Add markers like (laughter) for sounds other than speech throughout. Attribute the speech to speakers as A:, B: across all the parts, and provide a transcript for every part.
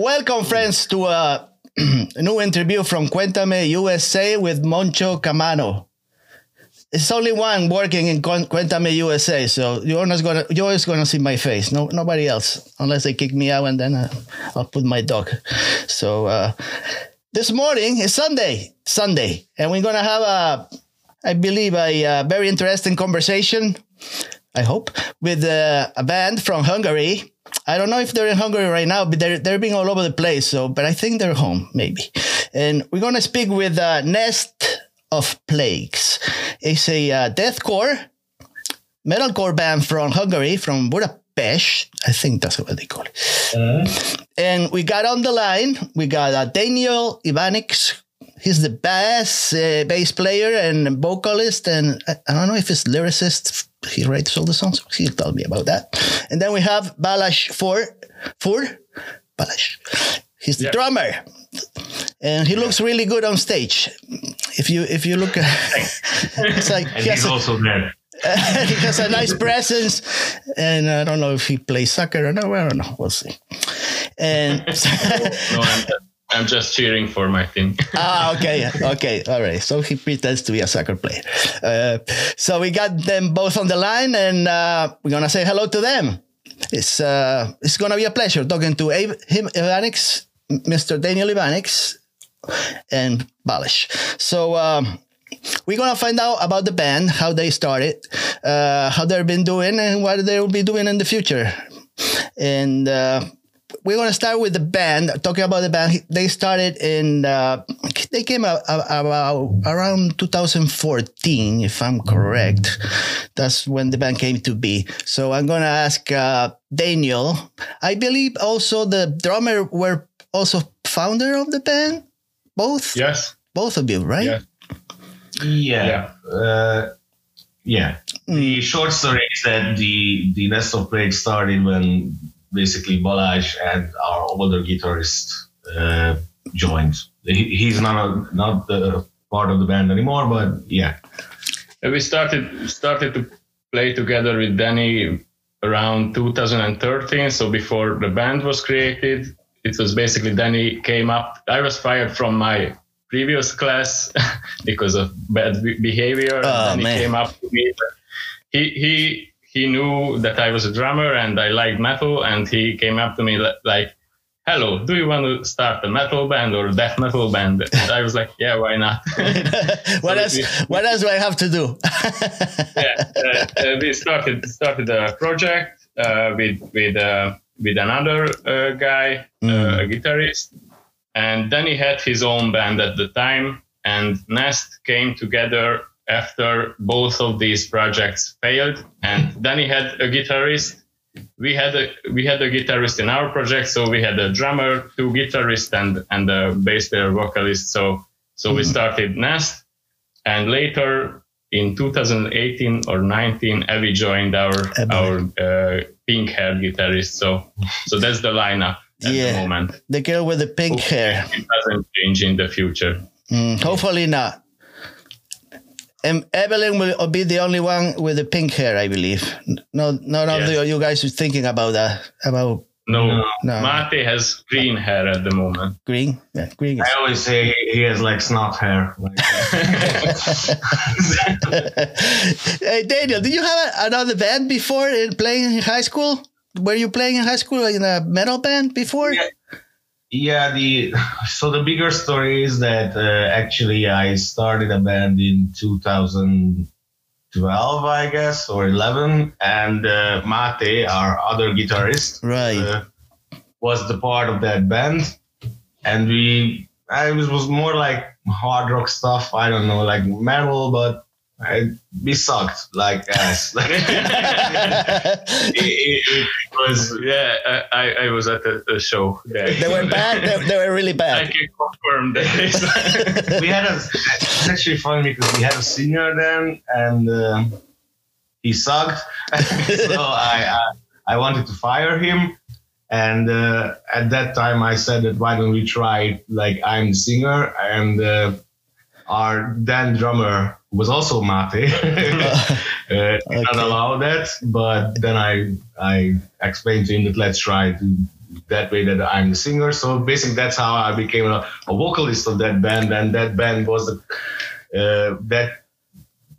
A: Welcome, friends, to a, (clears throat) new interview from Cuéntame USA with Moncho Camano. It's only one working in Cuéntame USA, so you're not gonna you're always gonna see my face. No, nobody else, unless they kick me out, and then uh, I'll put my dog. So uh, this morning is Sunday, Sunday, and we're gonna have a, I believe, a, a very interesting conversation. I hope with uh, a band from Hungary I don't know if they're in Hungary right now, but they're they're being all over the place. So, but I think they're home maybe. And we're gonna speak with uh, Nest of Plagues. It's a uh, deathcore metalcore band from Hungary, from Budapest. I think that's what they call it. Uh. And we got on the line. We got uh, Daniel Ivanics. He's the bass uh, bass player and vocalist, and I, I don't know if he's lyricist he writes all the songs. He'll tell me about that. And then we have Balázs Für for Balázs. He's the yeah. drummer, and he looks really good on stage. If you if you look, (laughs) it's like
B: and he he's also there. (laughs)
A: he has a nice presence, and I don't know if he plays soccer or no. I don't know. We'll see. And (laughs)
B: no, I'm just cheering for my team. (laughs)
A: ah, okay, okay, all right. So he pretends to be a soccer player. Uh, so we got them both on the line, and uh, we're gonna say hello to them. It's uh, it's gonna be a pleasure talking to Abe, him, Ivanics, Mr. Daniel Ivanics, and Balázs. So. Um, we're gonna find out about the band, how they started, uh, how they've been doing, and what they will be doing in the future. And uh, we're going to start with the band. Talking about the band, they started in, uh, they came out about around 2014, if I'm correct. That's when the band came to be. So I'm going to ask uh, Daniel. I believe also the drummer were also founder of the band. Both.
B: Yes.
A: Both of you, right?
B: Yes.
C: Yeah. Yeah. Uh, yeah. Mm. The short story is that the the Nest of Plague started when basically Balázs and our older guitarist uh, joined. He, he's not a, not the part of the band anymore, but yeah.
B: We started started to play together with Danny around 2013. So before the band was created, it was basically Danny came up. I was fired from my previous class (laughs) because of bad behavior.
A: Oh,
B: and
A: he
B: came up to me. He he he knew that I was a drummer and I liked metal, and he came up to me like, "Hello, do you want to start a metal band or a death metal band?" And I was like, "Yeah, why not?" (laughs) (laughs)
A: what else? what else do I have to do? (laughs)
B: yeah, uh, uh, we started started a project uh, with with uh, with another uh, guy, mm. a guitarist, and then he had his own band at the time, and Nest came together after both of these projects failed. And then he had a guitarist. We had a we had a guitarist in our project so we had a drummer two guitarists and and a bass player vocalist. So so mm we hmm. started nest. And later in 2018 or 19 Evie joined our our uh, pink hair guitarist. So so that's the lineup at yeah, the moment.
A: The girl with the pink hopefully hair.
B: it doesn't change in the future.
A: Mm, hopefully not and Evelyn will be the only one with the pink hair, I believe. No, none yes. of you guys is thinking about that. About
B: no, no. Mate has green hair at the moment.
A: Green, yeah, green.
C: I always say he has like snot hair. (laughs)
A: Uh, (laughs) hey Daniel, did you have another band before in playing in high school? Were you playing in high school in a metal band before?
C: Yeah. Yeah, the (laughs) so the bigger story is that uh, actually I started a band in 2012, I guess, or 11, and uh, Mate, our other guitarist,
A: right, uh,
C: was the part of that band, and we, I was was more like hard rock stuff. I don't know, like metal, but I, we sucked like ass. (laughs) it,
B: it, it, was yeah. I, I was at the, the show.
A: There. They were bad. They, they, were really bad.
B: I can confirm that. (laughs)
C: we had a. It's actually funny because we had a senior then, and uh, he sucked. (laughs) so I, I I wanted to fire him. And uh, at that time, I said that why don't we try like I'm the singer and uh, our then drummer was also mate. (laughs) uh, okay. Not allow that, but then I I explained to him that let's try to that way that I'm the singer. So basically, that's how I became a, a vocalist of that band, and that band was the, uh, that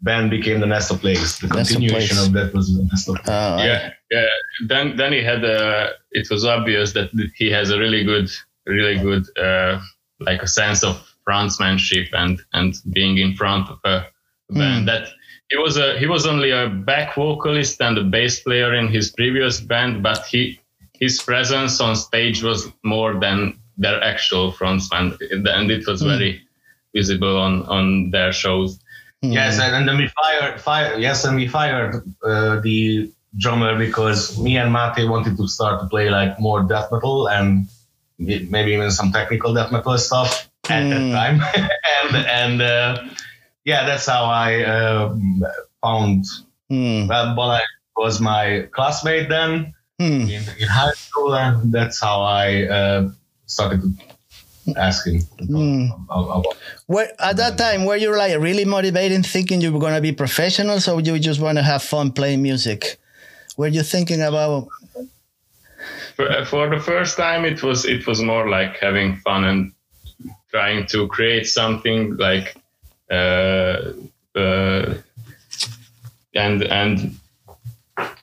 C: band became the Nest of Plagues. The
A: Nest of
C: continuation
A: Plagues.
C: of, that was the Nest of Plagues.
A: Uh, I-
B: yeah, yeah. Then then he had a. It was obvious that he has a really good, really good, uh, like a sense of frontmanship and and being in front of a band. That he was a he was only a back vocalist and a bass player in his previous band, but he his presence on stage was more than their actual frontman, and it was very visible on on their shows.
C: Yes, and, and then we fired, fire, yes, and we fired uh, the drummer because me and Mate wanted to start to play like more death metal and maybe even some technical death metal stuff at that time. (laughs) and and uh, yeah, that's how I uh, found. Well, Balázs was my classmate then
A: Hmm.
C: in, in high school, and that's how I uh, started asking. ask him to talk about- about
A: Where, at that time, were you like really motivated, thinking you were going to be professionals, or you just want to have fun playing music? Were you thinking about?
B: for, for the first time it was it was more like having fun and trying to create something like uh, uh, Uh, uh, and and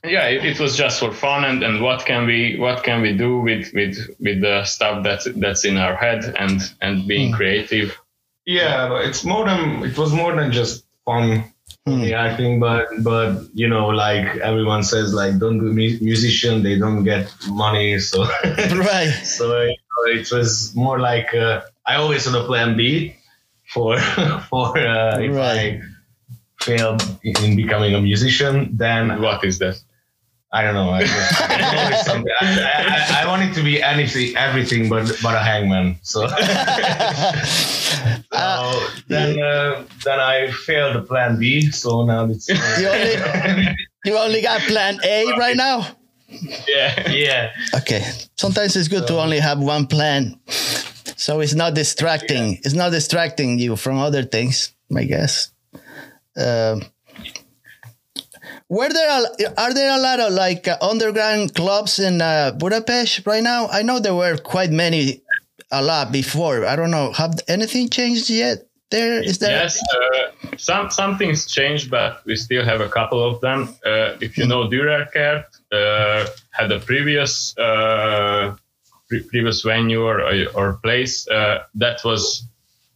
B: yeah it, it was just for fun. And, and what can we what can we do with with with the stuff that's that's in our head and and being hmm. creative?
C: Yeah, but it's more than it was more than just fun. Hmm. Yeah, I think, but but you know, like everyone says, like don't do mu- musician, they don't get money, so. (laughs)
A: Right. (laughs)
C: so you know, it was more like uh, I always had a plan B for (laughs) for uh, if
A: Right.
C: I failed in becoming a musician, then
B: what is that
C: I don't know. I, just, I, always. (laughs) I, I, I wanted to be anything, everything, but but a hangman. So. (laughs) So then, uh, then I failed the plan B. So now it's
A: You only you only got plan A right now.
B: yeah
C: yeah.
A: Okay. Sometimes it's good to only have one plan, so it's not distracting. It's not distracting you from other things. I guess. Um, were there a, are there a lot of like uh, underground clubs in uh, Budapest right now? I know there were quite many, a lot before. I don't know. Have anything changed yet? There is there.
B: Yes, uh, some some things changed, but we still have a couple of them. Uh, if you know Dürerkert, uh, had a previous uh, pre- previous venue or or place uh, that was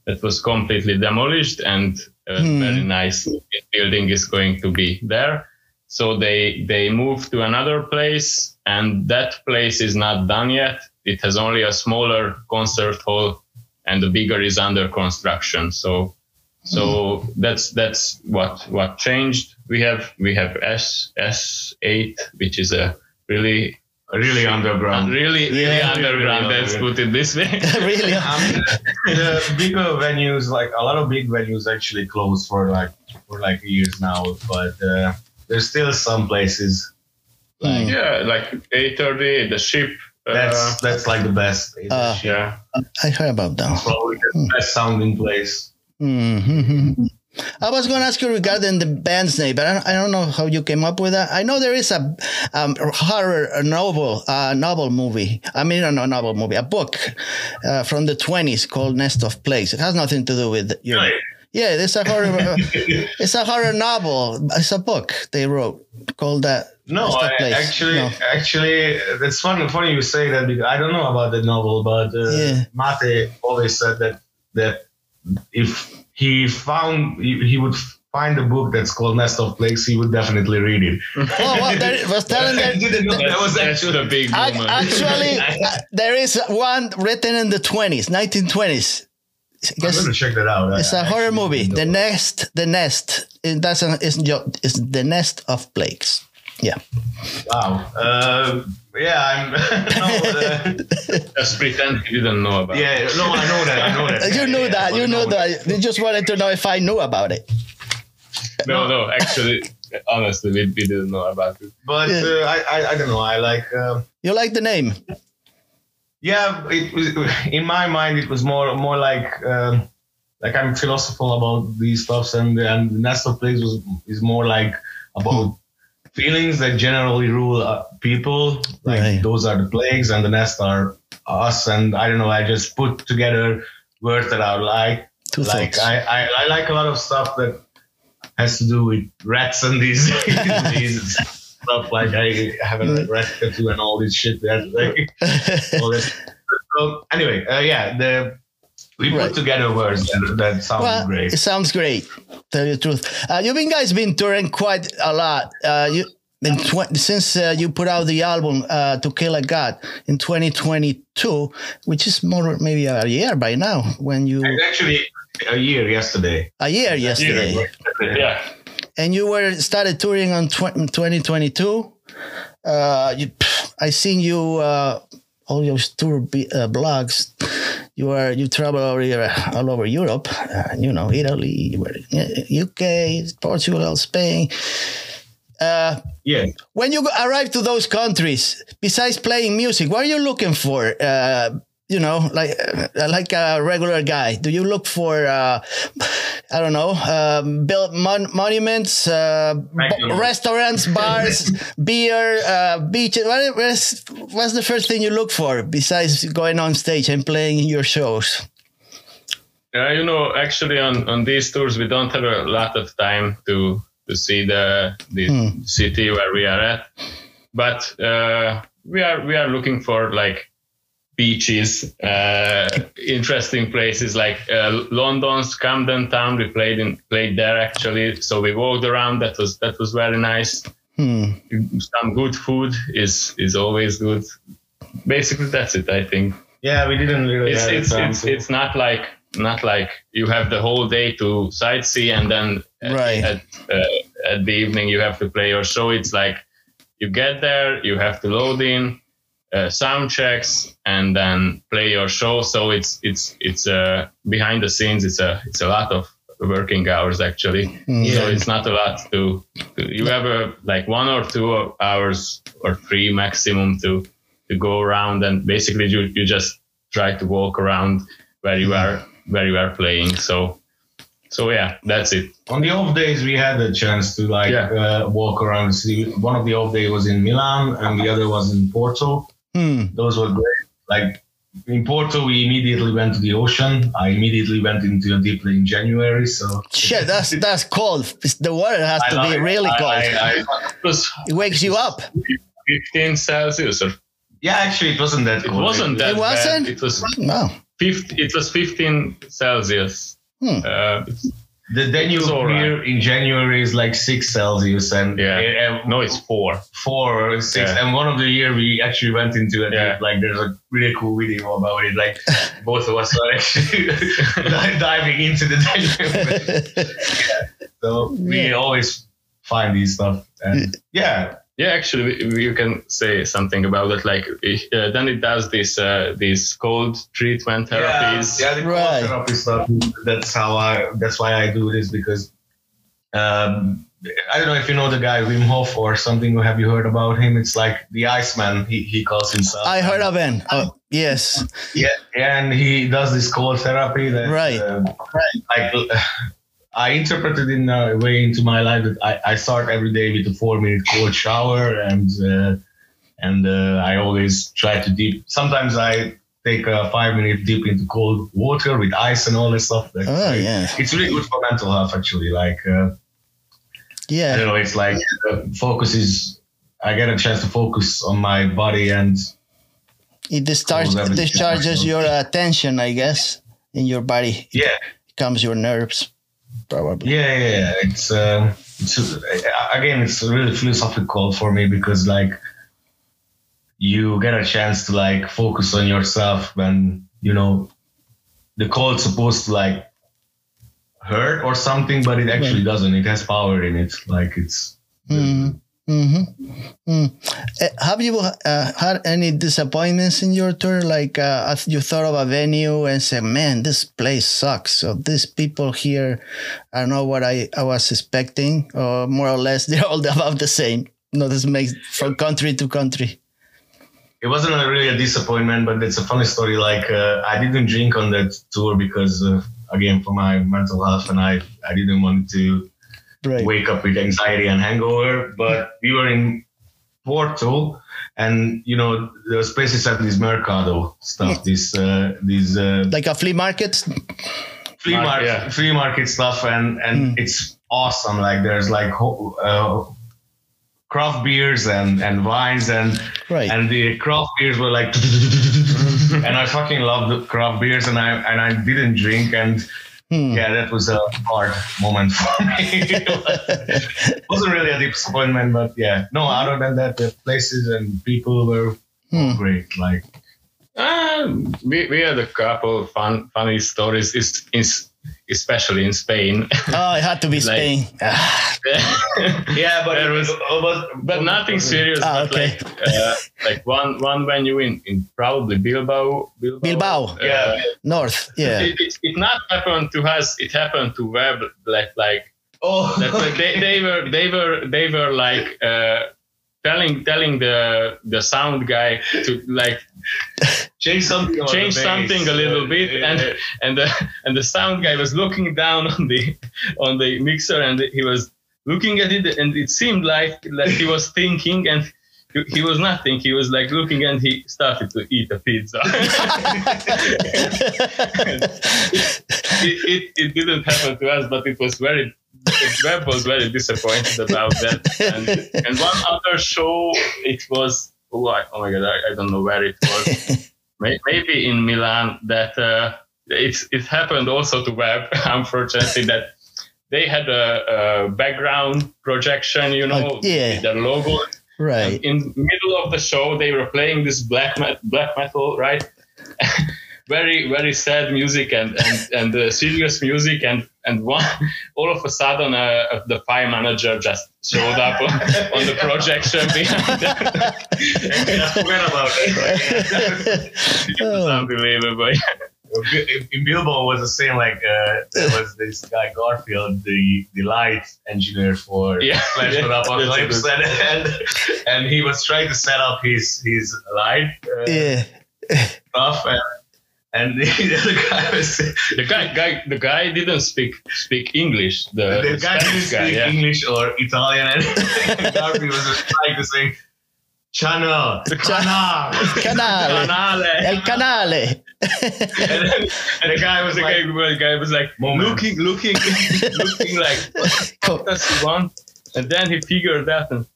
B: that was completely demolished, and a very nice building is going to be there. So they they moved to another place, and that place is not done yet. It has only a smaller concert hall, and the bigger is under construction. So so hmm. that's that's what what changed. We have we have S S eight, which is a really
C: Really underground.
B: really really
A: Yeah.
B: underground.
C: Really
B: Let's
C: underground.
B: put it this way. (laughs)
A: really?
C: I mean, the bigger venues, like a lot of big venues, actually closed for like for like years now. But uh, there's still some places.
A: Hmm.
B: yeah, like eight thirty, the ship. Uh,
C: That's that's like the best.
A: Uh,
B: yeah.
A: I heard about that.
C: Probably the best sounding place.
A: hmm I was going to ask you regarding the band's name, but I don't, I don't know how you came up with that. I know there is a um, horror a novel, uh, novel movie. I mean, no, novel movie, a book uh, from the twenties called Nest of Plagues. It has nothing to do with your.
C: Really?
A: Yeah, it's a horror. uh, (laughs) it's a horror novel. It's a book they wrote called that.
C: No,
A: Nest of
C: I, actually,
A: No.
C: actually, it's funny. Funny you say that because I don't know about the novel, but uh,
A: Yeah.
C: Mate always said that that if he found he, he would find a book that's called Nest of Plagues, he would definitely read it. (laughs)
A: Oh, well, there, (laughs) was telling
C: I
A: that.
C: that was actually
B: the big moment.
A: Actually, (laughs) uh, there is one written in the 20s, 1920s.
C: I'm
A: Guess-
C: gonna check that out.
A: It's
C: a
A: a horror movie. The nest, the nest. It doesn't. It's It's the nest of plagues. Yeah.
C: Wow. Uh, yeah, I'm. (laughs) no, uh, (laughs)
B: Just pretend you didn't know about. it.
C: yeah, no, I know that. I know that. (laughs)
A: You knew
C: Yeah,
A: that.
C: but
A: You know,
C: no,
A: that. They just wanted to know if I knew about it.
B: No, no, actually, honestly, we, we didn't know about it.
C: But
A: Yeah.
C: uh, I, I, I don't know. I like. Uh,
A: You like the name?
C: yeah, it was in my mind. It was more more like um like I'm philosophical about these stuffs, and and Nest of Plagues was is more like about feelings that generally rule uh, people. Like
A: Right.
C: those are the plagues, and the nest are us. And I don't know. I just put together words that I like.
A: Two
C: like. I, I, I like a lot of stuff that has to do with rats and these, (laughs) these stuff. Like I have a rat tattoo and all this shit. That like (laughs) all this. So anyway, uh, yeah, the we
A: Right.
C: put together words that, that sound
A: well,
C: great.
A: it sounds great. Tell you the truth, uh, you been guys been touring quite a lot. Uh, you in tw- since uh, you put out the album uh, "To Kill a God" in 2022, which is more maybe a year by now. When you
C: It's actually a year yesterday.
A: a year yesterday,
B: Yeah.
A: and you were started touring on tw- 2022. Uh, you, I seen you uh, all your tour b- uh, blogs. You are you travel all over all over Europe. Uh, you know Italy, you were in UK, Portugal, Spain. Uh,
C: Yeah.
A: when you arrive to those countries, besides playing music, what are you looking for? You know, like uh, like a regular guy, do you look for uh, I don't know, um, build mon- monuments, uh, restaurants, bars, (laughs) beer, uh, beaches? What's, what's the first thing you look for besides going on stage and playing your shows?
B: Yeah, you know, actually, on, on these tours, we don't have a lot of time to to see the the city where we are at, but uh, we are we are looking for like beaches, uh, interesting places like uh, London's Camden Town. We played in played there actually, so we walked around. That was that was very nice.
A: Hmm.
B: Some good food is is always good. Basically, that's it. I think
C: Yeah, we didn't really
B: it's it's it's,
C: to-
B: it's not like not like you have the whole day to sightsee and then at-
A: Right.
B: at uh, at the evening you have to play your show. It's like you get there, you have to load in, uh, sound checks, and then play your show. So it's it's it's uh, behind the scenes. It's a it's a lot of working hours actually. So it's not a lot to, to you have a, like one or two hours or three maximum to to go around and basically you, you just try to walk around where you are where you are playing so so yeah that's it
C: on the off days we had a chance to like
B: Yeah.
C: uh, walk around the city. One of the off days was in Milan and the other was in Porto.
A: Hmm.
C: Those were great. Like in Porto, we immediately went to the ocean. I immediately went into a deep in January. So
A: Shit, that's that's cold. The water has to be
C: like-
A: really
C: I-
A: cold.
C: I- I-
B: it was
A: it wakes you up.
B: 15 celsius or
C: yeah, actually, it wasn't that
B: it wasn't that
A: It wasn't?
B: bad it was
A: Wow.
B: 50, it was 15 celsius
A: Hmm.
B: uh, it's-
C: The Danube
B: It's all right.
C: here in January is like six Celsius, and
B: yeah
C: uh,
B: no it's four
C: four or six.
B: Yeah.
C: And one of the year we actually went into it.
B: Yeah.
C: Like there's a really cool video about it. Like (laughs) both of us are actually di- (laughs) diving into the Danube. (laughs) so we
A: Yeah.
C: always find these stuff. And yeah,
B: Yeah, actually, we- we- you can say something about it. Like, uh, then it does this uh, these cold treatment therapies.
C: Yeah, the
A: Right.
C: right. therapy stuff. That's how I. That's why I do this because. Um, I don't know if you know the guy Wim Hof or something. Have you heard about him? It's like the Iceman. He he calls himself.
A: I heard of him. Oh, yes.
C: Yeah, and he does this cold therapy. That,
A: Right.
C: um, like, I interpreted in a way into my life that I, I start every day with a four minute cold shower, and uh, and uh, I always try to deep. Sometimes I take a five minute dip into cold water with ice and all that stuff.
A: Oh, yeah.
C: It's really good for mental health, actually. Like, uh,
A: Yeah.
C: don't know, it's like uh, focus is. I get a chance to focus on my body and
A: It discharge,
C: Cold everything.
A: discharges your attention, I guess, in your body.
C: yeah,
A: It calms your nerves,
C: Yeah, yeah, yeah. It's, um, it's uh, again, it's a really philosophical call for me because like you get a chance to like focus on yourself when you know the cold's supposed to like hurt or something, but it actually doesn't. It has power in it. Like it's
A: Mm-hmm. Mm. Uh, have you uh, had any disappointments in your tour? Like, uh, you thought of a venue and said, "Man, this place sucks." So these people here are not what I, I was expecting, or more or less (laughs) they're all about the same. No, this makes from country to country.
C: it wasn't really a disappointment, but it's a funny story. Like uh, I didn't drink on that tour because uh, again for my mental health, and I I didn't want to
A: Right.
C: wake up with anxiety and hangover. But we were in Porto, and you know the spaces have this mercado stuff, this uh, these uh,
A: Like a flea market.
C: flea
B: Mar-
C: market,
B: yeah.
C: flea market stuff, and and it's awesome. Like there's like uh, craft beers and and wines and
A: Right.
C: and the craft beers were like (laughs) and I fucking love the craft beers and I and I didn't drink and
A: Hmm.
C: yeah that was a hard moment (laughs) for me. it (laughs) wasn't really a disappointment, but yeah. No, other than that, the places and people were
A: Hmm.
C: great. Like
B: Um, we, we had a couple fun funny stories, is, is especially in Spain.
A: Oh, it had to be (laughs)
B: Like-
A: Spain. Ah, (laughs)
C: yeah, but it
B: was-
C: was,
B: but nothing serious.
A: Ah,
B: but
A: okay.
B: like uh, (laughs) like one one venue in, in probably Bilbao. Bilbao.
A: Bilbao.
B: Uh,
C: Yeah.
A: North. Yeah.
B: It, it, it not happened to us. It happened to Web. Like like
C: Oh,
B: that like, they, they were they were they were like uh, telling telling the the sound guy to like
C: change something.
B: change
C: the
B: something a little bit
C: Uh,
B: and and the and the sound guy was looking down on the on the mixer and he was looking at it and it seemed like like he was thinking and he, he was not thinking he was like looking and he started to eat a pizza (laughs) (laughs) it, it, it didn't happen to us but it was very web was very disappointed about that and, and one other show it was oh, I, oh my god I, I don't know where it was (laughs) maybe in Milan that uh, it it happened also to Web, (laughs) unfortunately that they had a, a background projection, you know,
A: Oh, yeah.
B: with their logo.
A: right.
B: In middle of the show, they were playing this black met- black metal, right? (laughs) very very sad music and and, and uh, serious music and and one (laughs) all of a sudden uh, the fire manager just showed up on, on the projection behind them.
C: I forgot about it. (laughs) (laughs)
B: it was
A: Oh.
B: unbelievable.
C: in in Bilbao was the same. Like uh, there was this guy Garfield, the the light engineer for
B: Yeah.
C: Flash
B: Yeah.
C: Apocalypse,
B: That's
C: and, and and he was trying to set up his his light uh,
A: yeah.
C: stuff, and and (laughs) the other guy was
B: The guy, guy, the guy didn't speak speak English. The,
C: the
B: the
C: guy didn't
B: Spanish guy,
C: speak
B: yeah.
C: English or Italian, and (laughs) Garfield was just trying to say. Channel, canal,
A: Canale.
B: Canale.
A: El canale.
C: and, then, and (laughs) the guy was
B: the
C: like,
B: guy, the guy was like
C: Moment.
B: looking, looking, looking like what does he want? And then he figured that and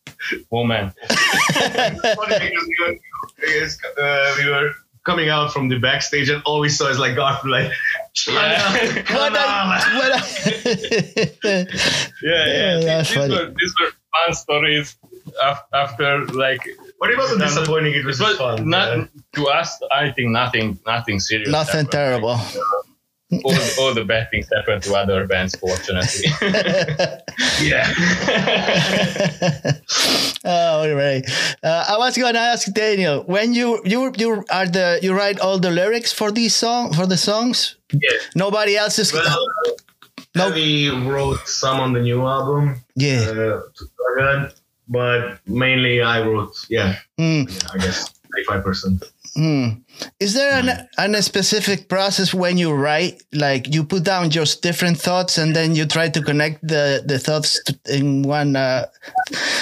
B: oh man,
C: funny because we were, because, uh, we were coming out from the backstage and all we saw is like Garfield like
B: Yeah. (laughs)
A: What a- what a- (laughs)
B: yeah,
A: Yeah,
B: yeah.
A: that's
B: these,
A: funny.
B: were these were fun stories after like
C: but it wasn't disappointing it
B: it
C: was,
B: was
C: fun
B: not
C: uh,
B: to us. I think nothing, nothing serious.
A: Nothing
B: happened.
A: terrible.
B: All, all the bad things happen to other bands, fortunately. (laughs)
C: yeah (laughs)
A: oh, right. Uh, I was gonna ask Daniel when you you you are the you write all the lyrics for these song for the songs.
C: yes
A: Nobody else is.
C: well
A: No.
C: we wrote some on the new album
A: yeah.
C: uh, but mainly I wrote yeah,
A: Mm,
C: yeah I guess 95%
A: mm. Is there an, an specific process when you write? Like you put down just different thoughts and then you try to connect the the thoughts to, in one uh,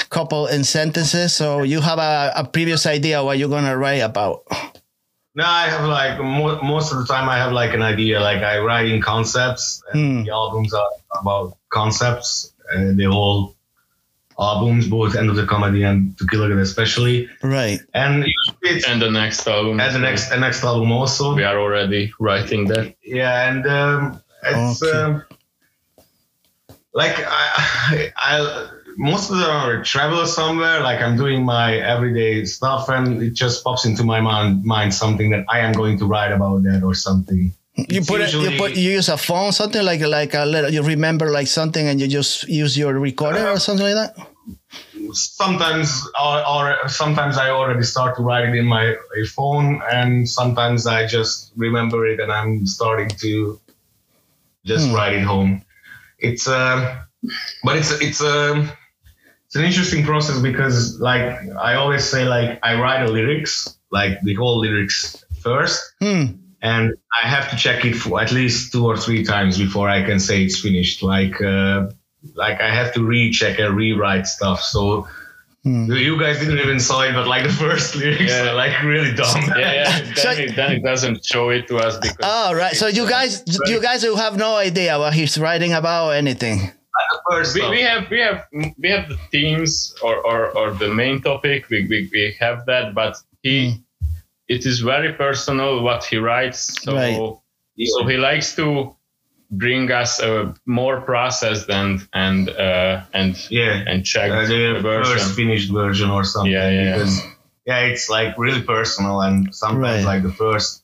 A: couple in sentences. So you have a, a previous idea what you're gonna write about.
C: No, I have like mo- most of the time I have like an idea. Like I write in concepts, and
A: Hmm.
C: the albums are about concepts. And the whole albums, both End of the Comedy and To Kill a God especially.
A: Right.
C: And it's
B: and the next album.
C: and the next the next album also.
B: we are already writing that.
C: Yeah, and um, it's
A: Okay.
C: um, like I, I most of them are travel somewhere. Like I'm doing my everyday stuff, and it just pops into my mind, mind something that I am going to write about that or something.
A: You
C: It's
A: put it. You put. You use a phone, something like like a little. You remember like something, and you just use your recorder or something like that.
C: sometimes or, or sometimes I already start to write it in my phone, and sometimes I just remember it and I'm starting to just
A: Hmm.
C: write it home. It's uh, but it's it's um it's an interesting process because like I always say like I write the lyrics like the whole lyrics first
A: Hmm.
C: And I have to check it for at least two or three times before I can say it's finished. Like uh, like I have to recheck and rewrite stuff. So
A: Hmm.
C: you- you guys didn't even saw it, but like the first (laughs) lyrics
B: Yeah.
C: are like really dumb.
B: Yeah, yeah. (laughs)
A: So-
B: Then, it, then it doesn't show it to us because.
A: Oh, right. So you guys, you guys who have no idea what he's writing about or anything.
B: we, we have we have we have the themes or, or, or the main topic we, we, we have that but he it is very personal what he writes so
A: Right.
B: so he likes to bring us a more processed and and uh, and
C: yeah.
B: and check
C: uh, the
B: the version
C: first finished version or something.
B: Yeah, yeah, yeah.
C: Because yeah, it's like really personal, and sometimes
A: Right.
C: like the first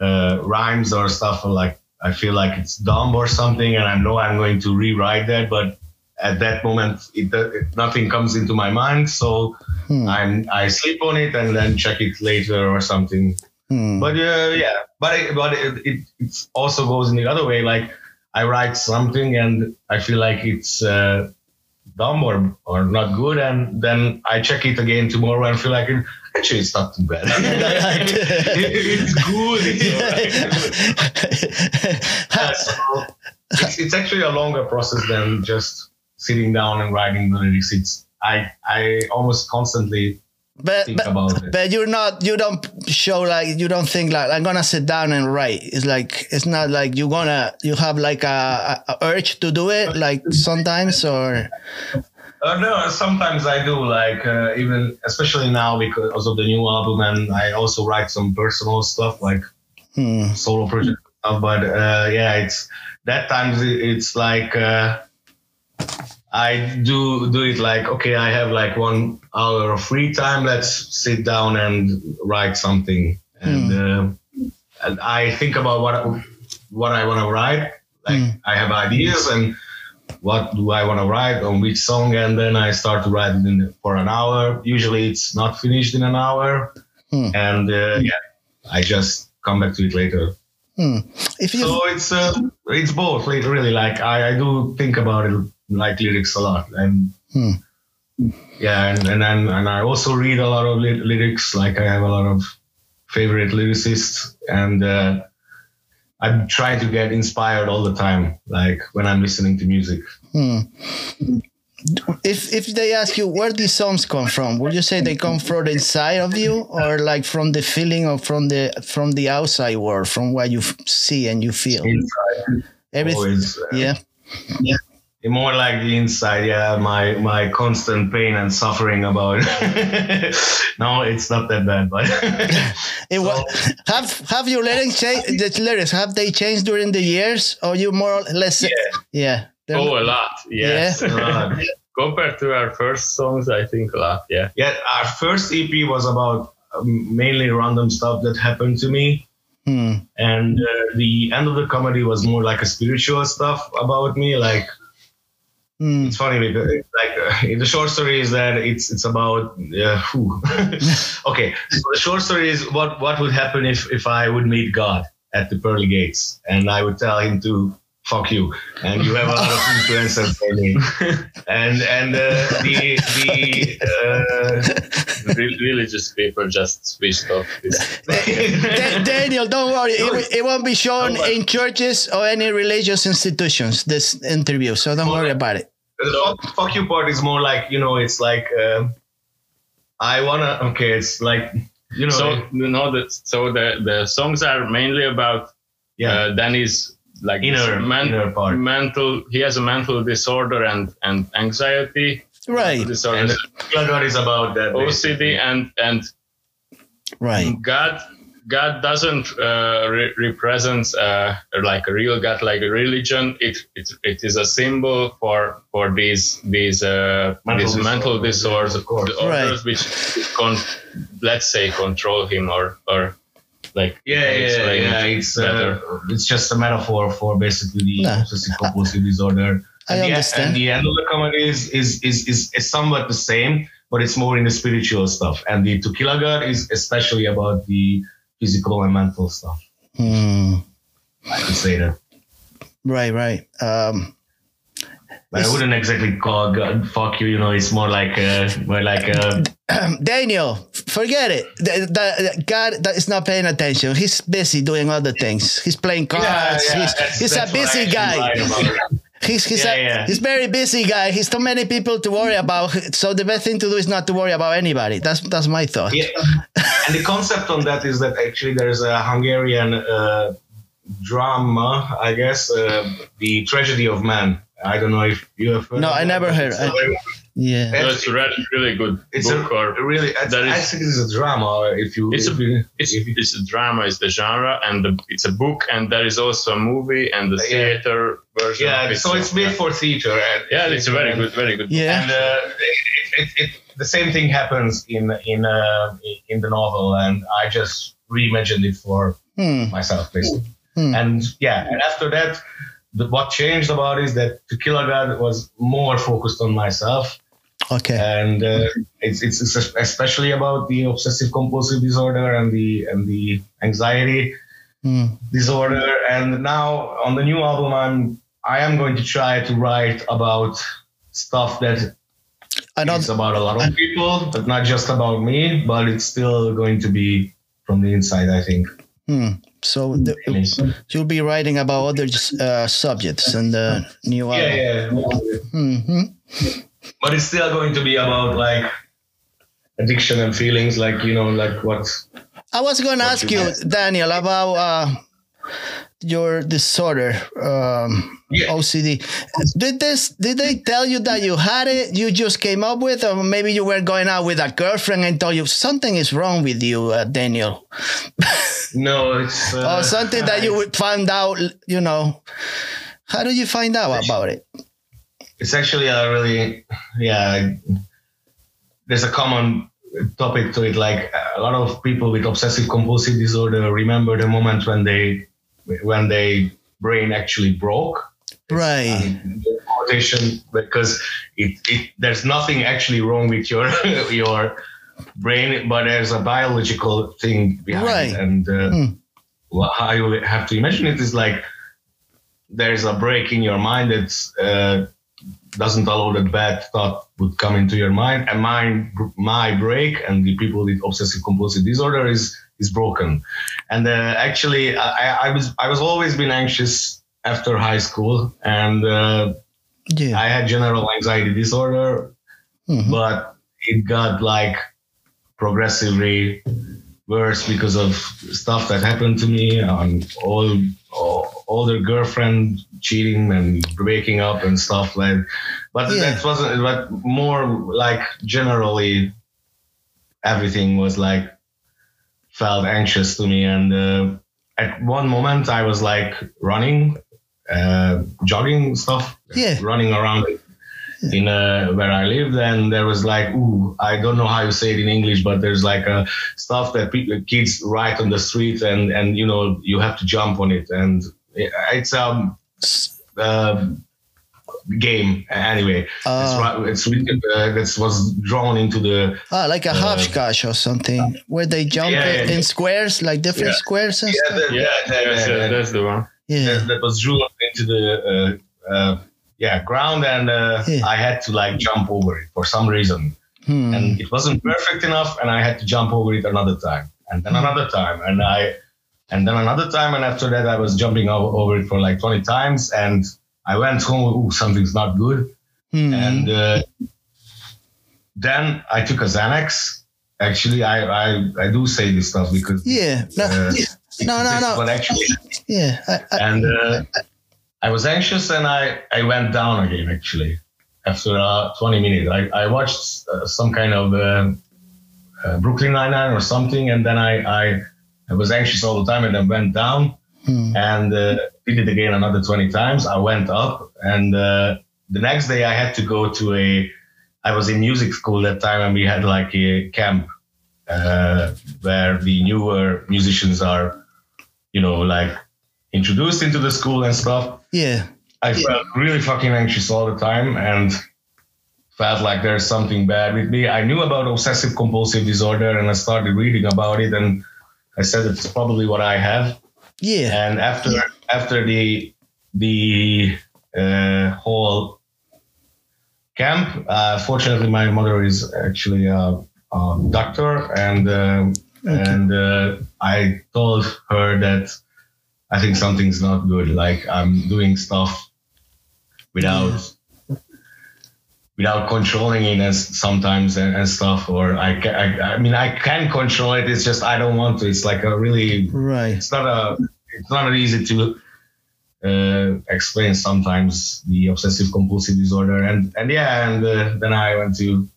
C: uh, rhymes or stuff are like I feel like it's dumb or something, and I know I'm going to rewrite that, but at that moment it, it nothing comes into my mind, so
A: Hmm.
C: I'm I sleep on it and then check it later or something.
A: Hmm.
C: But uh, yeah, but it, but it, it it also goes in the other way. Like I write something and I feel like it's uh, dumb or or not good, and then I check it again tomorrow and feel like it, actually it's not too bad. It- (laughs) (laughs) it's good. It's. (laughs) Yeah, so it's, it's actually a longer process than just sitting down and writing the lyrics. It's I I almost constantly
A: but,
C: think
A: but,
C: about it.
A: but you're not, you don't show like, you don't think like, I'm gonna sit down and write. It's like, it's not like you're gonna, you have like a, a, a urge to do it, like sometimes, or,
C: Uh, no, sometimes I do, like uh, even especially now because of the new album, and I also write some personal stuff like
A: hmm.
C: solo project stuff. But uh, yeah, it's that times it's like uh, I do do it like okay, I have like one hour of free time. Let's sit down and write something, and uh, and I think about what what I want to write. Like
A: Hmm.
C: I have ideas and what do I want to write on which song, and then I start to write in, for an hour. Usually, it's not finished in an hour,
A: Hmm.
C: and uh, yeah, I just come back to it later.
A: Hmm. If you,
C: So it's uh, it's both, really. Like I, I do think about it, like lyrics a lot, and
A: Hmm.
C: yeah, and and then and I also read a lot of ly- lyrics. Like I have a lot of favorite lyricists, and uh, I try to get inspired all the time. Like when I'm listening to music.
A: Hmm. If if they ask you where these songs come from, would you say they come from the inside of you, or like from the feeling, or from the from the outside world, from what you f- see and you feel?
C: Inside,
A: Everything,
C: always. uh,
A: yeah.
C: More like the inside, yeah. My my constant pain and suffering about. (laughs) no, it's not that bad, but (laughs)
A: It was. have have your lyrics changed? (laughs) The lyrics have they changed during the years, or you more or less? Yeah. They're-
B: oh a lot yes
C: Uh,
B: compared to our first songs i think a lot yeah
C: yeah, our first EP was about um, mainly random stuff that happened to me,
A: Hmm.
C: and uh, the end of the comedy was more like a spiritual stuff about me. Like
A: Hmm.
C: it's funny because it's like uh, (laughs) the short story is that it's it's about uh, (laughs) okay. So the short story is what what would happen if if I would meet God at the pearly gates and I would tell him to fuck you and you have a lot of influence for me and and uh, the the (laughs) uh,
B: religious people just switched off (laughs) this
A: Daniel, don't worry. It, it won't be shown
C: Don't
A: in churches or any religious institutions. This interview, so don't worry about it.
C: the fuck, fuck you part is more like you know it's like uh, I wanna okay it's like you know
B: so you know that so the the songs are mainly about
C: yeah
B: uh, Danny's like
C: Inner-
B: this men-
C: inner part.
B: mental he has a mental disorder and and anxiety
A: Right,
B: disorder
C: and God is about that
B: OCD and and
A: right.
B: God God doesn't uh, re- represent uh, like a real God, like a religion. It, it it is a symbol for for these these uh,
C: Mental
B: these mental
C: disorders,
B: disorders,
C: of course.
B: disorders which con- let's say control him or or like
C: Yeah, yeah,
B: explain
C: yeah. It's uh, it's just a metaphor for basically the
A: Nah.
C: obsessive compulsive disorder. (laughs)
A: I
C: And the-
A: understand.
C: And the end of the comedy is is, is is is somewhat the same, but it's more in the spiritual stuff. And the To Kill a God is especially about the physical and mental stuff.
A: Hmm.
C: I could say that.
A: Right, right. Um,
C: But I wouldn't exactly call God fuck you. You know, it's more like uh, more like uh, (clears throat)
A: Daniel, forget it. The, the, God that is not paying attention. He's busy doing other things. He's playing cards.
C: yeah, yeah,
A: he's
C: that's-
A: he's a
C: that's I
A: busy guy. (laughs) He's he's,
C: Yeah,
A: a,
C: yeah.
A: he's very busy guy. He's too many people to worry about. So the best thing to do is not to worry about anybody. That's that's my thought.
C: Yeah. and the concept on that is that actually there's a Hungarian uh, drama, I guess, uh, the tragedy of man. I don't know if you have heard.
A: No, I never heard.
C: It's,
A: I-
C: a very-
A: Yeah.
B: No, it's a really, really good
C: it's
B: book.
C: a,
B: or
C: really. It's,
B: that
C: I
B: is-
C: think it's a drama. If you,
B: It's
C: if
B: a-
C: you,
B: it's,
C: if you-
B: it's a drama, it's the genre, and the, it's a book, and there is also a movie and the
C: Yeah.
B: theater version.
C: yeah.
B: of it.
C: So it's made for theater. and-
B: Yeah, it's a very good, very good. book.
A: Yeah.
C: and uh, it, it, it, the same thing happens in in uh, in the novel, and I just reimagined it for
A: Hmm.
C: myself, basically.
A: Hmm.
C: And yeah, and after that, the, what changed about is that To Kill a God was more focused on myself,
A: Okay.
C: and uh, it's, it's it's especially about the obsessive compulsive disorder and the and the anxiety
A: Hmm.
C: disorder. And now on the new album, I'm I am going to try to write about stuff that
A: Another.
C: it's about a lot of people, but not just about me. But it's still going to be from the inside, I think.
A: Hmm. So the, you'll be writing about other uh, subjects in the new album.
C: Yeah, yeah.
A: hmm
C: But it's still going to be about like addiction and feelings, like you know, like what.
A: I was going to ask
C: you
A: you. Daniel, about uh, your disorder, um,
C: Yeah.
A: OCD. Did this? Did they tell you that you had it? You just came up with, or maybe you were going out with a girlfriend and told you something is wrong with you, uh, Daniel, (laughs)
C: No, it's. Uh,
A: or something that you would find out. You know, how do you find out about it?
C: It's actually a really, yeah. There's a common topic to it. Like a lot of people with obsessive compulsive disorder remember the moment when they, when their brain actually broke.
A: Right.
C: quotation because it, it there's nothing actually wrong with your (laughs) your brain, but there's a biological thing behind
A: Right.
C: it. And uh, wha- how you have to imagine it is like there's a break in your mind that uh, doesn't allow that bad thought would come into your mind, and mine my break and the people with obsessive compulsive disorder is is broken. And uh, actually, I, I was I was always been anxious after high school, and uh,
A: Yeah.
C: I had general anxiety disorder,
A: Mhm.
C: but it got like progressively worse because of stuff that happened to me on all, all older girlfriend cheating and breaking up and stuff like but
A: Yeah.
C: that wasn't but more like generally everything was like felt anxious to me. And uh, at one moment i was like running uh, jogging stuff.
A: Yeah.
C: running around in uh, where I lived, and there was like, ooh, I don't know how you say it in English, but there's like uh, stuff that people, kids write on the street, and and you know you have to jump on it, and it's um um, game anyway. it's
A: Uh,
C: right, it's written, uh, that was drawn into the
A: ah, like a
C: uh,
A: hopscotch or something, where they jump
C: Yeah,
A: in,
C: yeah,
A: squares, like different
C: Yeah.
A: squares and stuff.
C: that,
B: Yeah,
C: that-
B: yes,
C: that-
B: yeah, that's the one.
A: Yeah.
C: that, that was drawn into the uh, uh, yeah ground, and uh,
A: Yeah.
C: I had to like jump over it for some reason.
A: Hmm.
C: and it wasn't perfect enough and i had to jump over it another time and then another time and i and then another time and after that i was jumping o- over it for like 20 times and i went home ooh something's not good
A: Hmm.
C: and uh, then i took a xanax actually i i, I do say this stuff because
A: yeah. No,
C: uh,
A: no, no, no.
C: but actually
A: Yeah. I, I,
C: and uh, I was anxious and I, I went down again actually after uh, 20 minutes. I, I watched uh, some kind of uh, uh, Brooklyn Nine-Nine or something and then I, I, I was anxious all the time and then went down
A: Hmm.
C: and uh, did it again another 20 times. I went up and uh, the next day I had to go to a, I was in music school that time and we had like a camp uh, where the newer musicians are, you know, like introduced into the school and stuff.
A: yeah.
C: I felt really fucking anxious all the time and felt like there's something bad with me. I knew about obsessive compulsive disorder and I started reading about it and I said it's probably what I have.
A: Yeah.
C: And after after the the uh, whole camp, uh, fortunately my mother is actually a, a doctor and um, and uh, I told her that I think something's not good. Like I'm doing stuff without without controlling it as sometimes and, and stuff. Or I, ca- I, I mean, I can control it. It's just I don't want to. It's like a really.
A: Right.
C: It's not a. It's not easy to uh, explain sometimes the obsessive compulsive disorder and and yeah and uh, then I went to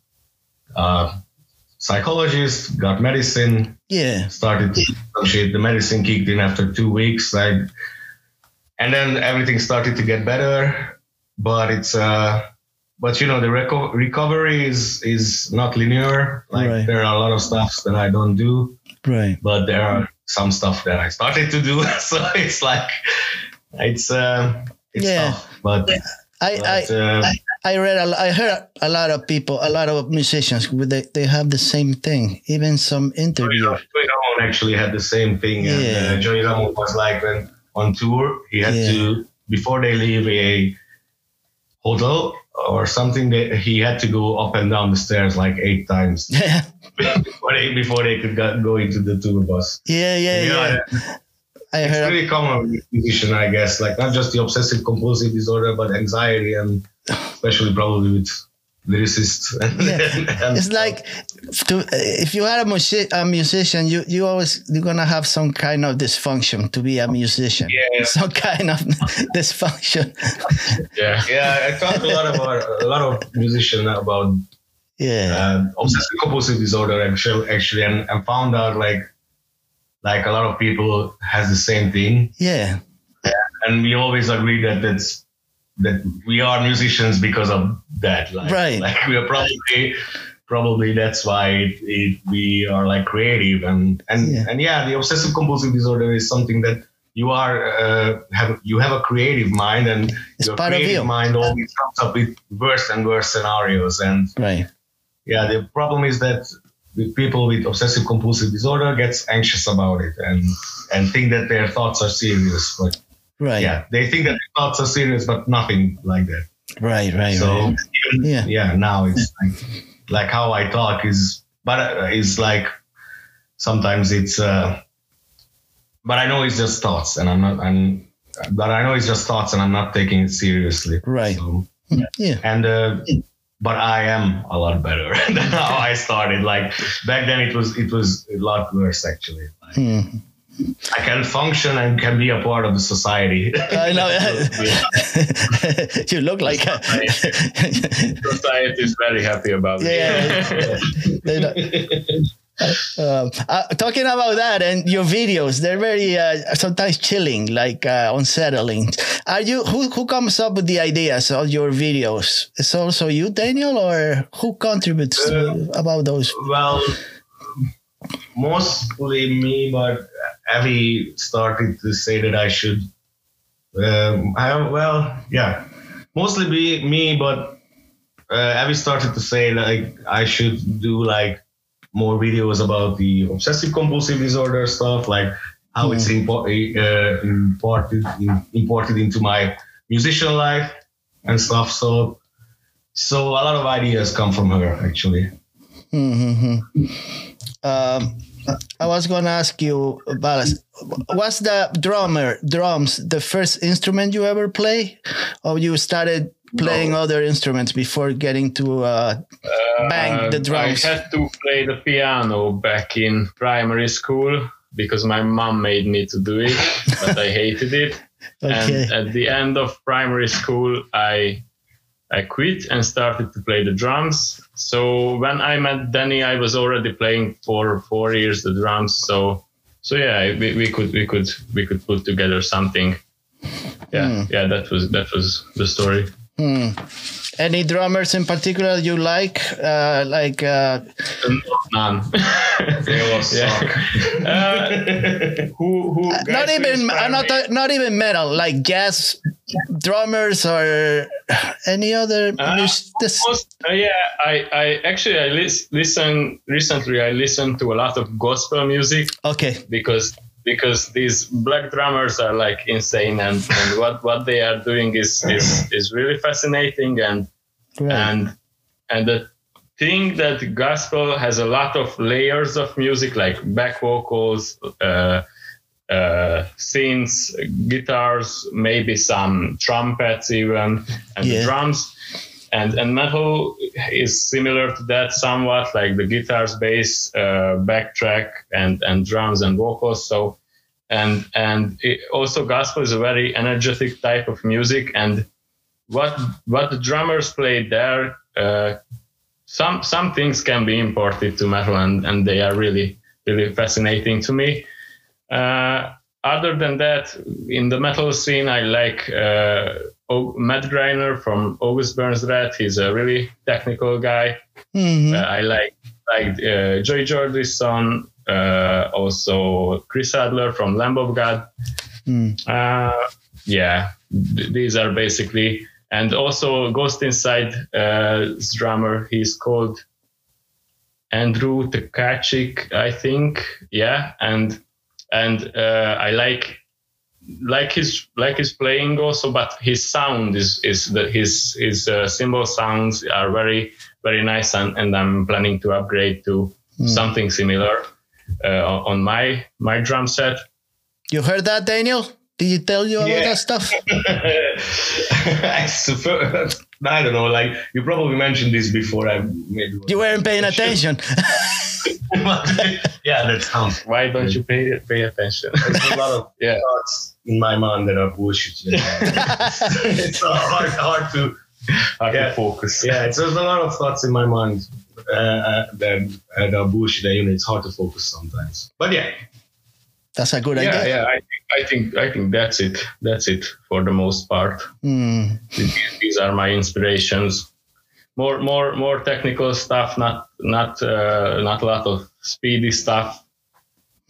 C: uh, psychologist, got medicine,
A: Yeah.
C: started some shit. The medicine kicked in after two weeks, like, and then everything started to get better. But it's uh, but you know the reco- recovery is is not linear. Like
A: Right.
C: there are a lot of stuff that I don't do,
A: Right.
C: but there are some stuff that I started to do. (laughs) so it's like it's uh, it's
A: Yeah.
C: tough, but.
A: I, I,
C: but, uh,
A: I read, a, I heard a lot of people, a lot of musicians, they, they have the same thing. Even some
C: Joey
A: interview.
C: Ramone actually had the same thing.
A: Yeah.
C: And, uh, Joey Ramone was like when on tour, he had
A: Yeah.
C: to before they leave a hotel or something. That he had to go up and down the stairs like eight times (laughs) before they before they could go, into the tour bus.
A: yeah, yeah.
C: Yeah,
A: I
C: It's pretty common with musician, I guess. Like not just the obsessive compulsive disorder, but anxiety and especially probably with lyricists. (laughs)
A: Yeah.
C: and
A: It's like to, if you are a, music, a musician, you you always you're gonna have some kind of dysfunction to be a musician.
C: Yeah. (laughs)
A: Some kind of (laughs) dysfunction.
B: Yeah.
C: yeah, I talked a lot about a lot of musicians about
A: Yeah.
C: uh, obsessive compulsive disorder actually, actually and, and found out like like a lot of people has the same thing
A: Yeah.
C: and we always agree that that's that we are musicians because of that like,
A: Right.
C: like we are probably probably that's why it, it, we are like creative and and
A: Yeah.
C: and yeah the obsessive compulsive disorder is something that you are uh, have you have a creative mind and
A: It's
C: your
A: part of
C: creative
A: you.
C: mind always comes up with worse and worse scenarios and
A: Right.
C: yeah the problem is that the people with obsessive compulsive disorder gets anxious about it and and think that their thoughts are serious but
A: Right.
C: yeah they think that their thoughts are serious but nothing like that
A: Right. Right.
C: so
A: right.
C: even-
A: Yeah.
C: yeah now it's like like how i talk is but uh, it's like sometimes it's uh but i know it's just thoughts and i'm not i'm but i know it's just thoughts and i'm not taking it seriously
A: Right.
C: so,
A: Yeah.
C: and uh, but I am a lot better (laughs) than how I started. Like back then, it was it was a lot worse actually.
A: Hmm.
C: I can function and can be a part of the society.
A: I know. (laughs) you look like a.
B: Society is very happy about
A: Yeah.
B: it. (laughs)
A: They don't- um, uh, talking about that and your videos, they're very uh, sometimes chilling, like uh, unsettling. Are you who who comes up with the ideas of your videos? It's also you, Daniel, or who contributes to, about those?
C: well, mostly me, but Avi started to say that I should. Um, I well, yeah, mostly be me, but uh, Abby started to say like I should do like more videos about the obsessive compulsive disorder stuff, like how it's impo- uh, imported in, imported into my musician life and stuff. So, so a lot of ideas come from her actually.
A: Mm-hmm. Um, I was going to ask you about was the drummer drums the first instrument you ever play, or you started playing other instruments before getting to uh, bang the
B: Uh,
A: drums?
B: I had to play the piano back in primary school because my mom made me to do it, but I (laughs) hated it.
A: Okay.
B: And at the end of primary school, I I quit and started to play the drums. So when I met Danny, I was already playing for four years the drums. So so yeah, we, we could we could we could put together something. Yeah, yeah, that was that was the story.
A: Hmm. Any drummers in particular you like? Uh, like uh,
B: None. (laughs)
C: They all
B: Yeah.
C: suck.
B: Uh, who who?
A: not even uh, not
B: me?
A: not even metal, like jazz drummers or any other.
B: Uh,
A: mus- this-
B: uh, yeah, I, I actually I lis- listen recently. I listened to a lot of gospel music
A: okay.
B: because because these black drummers are like insane and, and what, what they are doing is, is is really fascinating and
A: Right.
B: and and the thing that gospel has a lot of layers of music like back vocals uh, uh, synths, guitars, maybe some trumpets even, and
A: Yeah.
B: the drums. And and metal is similar to that somewhat, like the guitars, bass, uh, backtrack, and and drums and vocals. So and and it, also gospel is a very energetic type of music and what what the drummers play there uh, some some things can be imported to metal and, and they are really really fascinating to me uh, other than that in the metal scene i like uh, o- matt greiner from august burns red he's a really technical guy
A: Mhm.
B: uh, I like like uh, Joey Jordison, uh, also Chris Adler from Lamb of God.
A: Mm.
B: Uh, yeah, th- these are basically, and also Ghost Inside uh, drummer. He's called Andrew Tkachyk, I think. Yeah, and and uh, I like like his like his playing also, but his sound is is that his his uh, cymbal sounds are very very nice, and, and I'm planning to upgrade to something similar uh, on my my drum set.
A: You heard that, Daniel? Did he tell you
C: Yeah.
A: that stuff? (laughs)
C: I I don't know. Like you probably mentioned this before. I maybe
A: You weren't paying attention. (laughs) (laughs)
C: yeah, that sounds.
B: Why don't you pay pay attention?
C: There's a lot of (laughs)
B: Yeah.
C: thoughts in my mind that are bullshit. You know? it's (laughs) so hard, hard to.
B: Hard
C: Yeah.
B: to focus.
C: Yeah, it's there's a lot of thoughts in my mind uh, uh, that, uh, that are bullshit. You know, it's hard to focus sometimes. But yeah,
A: That's a good
B: yeah,
A: idea.
B: yeah. I think, I think I think that's it. That's it for the most part.
A: Mm.
B: These, these are my inspirations. More, more, more technical stuff. Not, not, uh, not a lot of speedy stuff.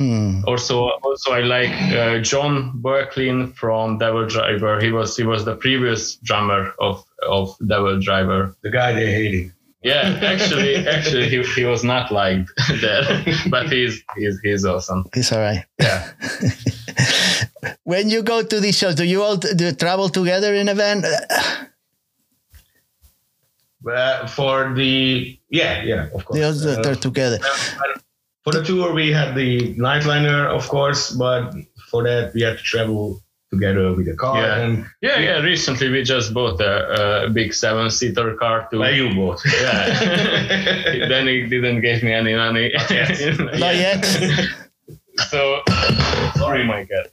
A: Mm.
B: Also, also I like uh, John Boecklin from Devil Driver. He was he was the previous drummer of of Devil Driver.
C: the guy they hated.
B: Yeah, actually, (laughs) actually, he, he was not liked (laughs) there, but he's he's he's awesome.
A: It's all right.
B: Yeah. (laughs)
A: When you go to these shows, do you all do you travel together in a van?
C: Uh, for the yeah, yeah, of course.
A: They all,
C: Uh,
A: they're together.
C: for the tour, we had the nightliner, of course, but for that we had to travel together with a car
B: Yeah.
C: and
B: Yeah, yeah. Recently, we just bought a, a big seven-seater car too.
C: by you both. (laughs)
B: Yeah. (laughs) then he didn't give me any money.
A: Not yet. (laughs)
B: so sorry, my God.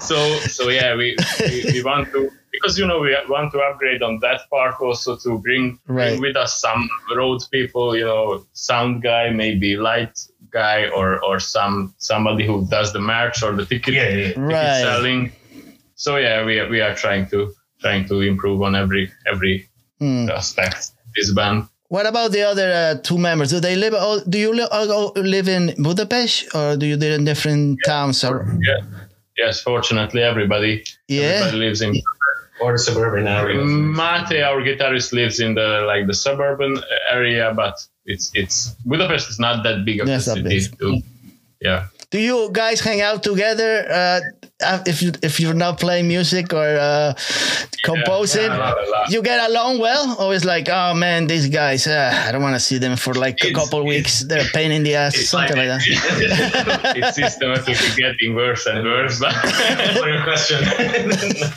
B: so so yeah, we, we we want to because you know we want to upgrade on that part also to bring,
A: Right.
B: bring with us some road people, you know, sound guy, maybe light guy, or or some somebody who does the merch or the ticket,
C: Yeah, yeah.
B: ticket
A: Right.
B: selling. So yeah, we we are trying to trying to improve on every every
A: Hmm.
B: aspect of this band.
A: What about the other uh, two members? Do they live? all- Do you li- all live in Budapest or do you live in different towns? Or
B: Yeah. Yes, fortunately, everybody
A: yeah,
B: everybody lives in
C: or the suburban area.
B: Mate, our guitarist, lives in the like the suburban area, but it's it's Budapest is not that big of a
A: not
B: city.
A: big.
B: To, yeah,
A: Do you guys hang out together uh, if you if you're not playing music or uh, composing?
B: yeah, a lot, a lot.
A: You get along well, Always like, oh man, these guys, uh, I don't want to see them for like a couple weeks. They're a pain in the ass, something like, that. (laughs)
B: it's systematically getting worse and worse. But (laughs)
C: for your question. (laughs)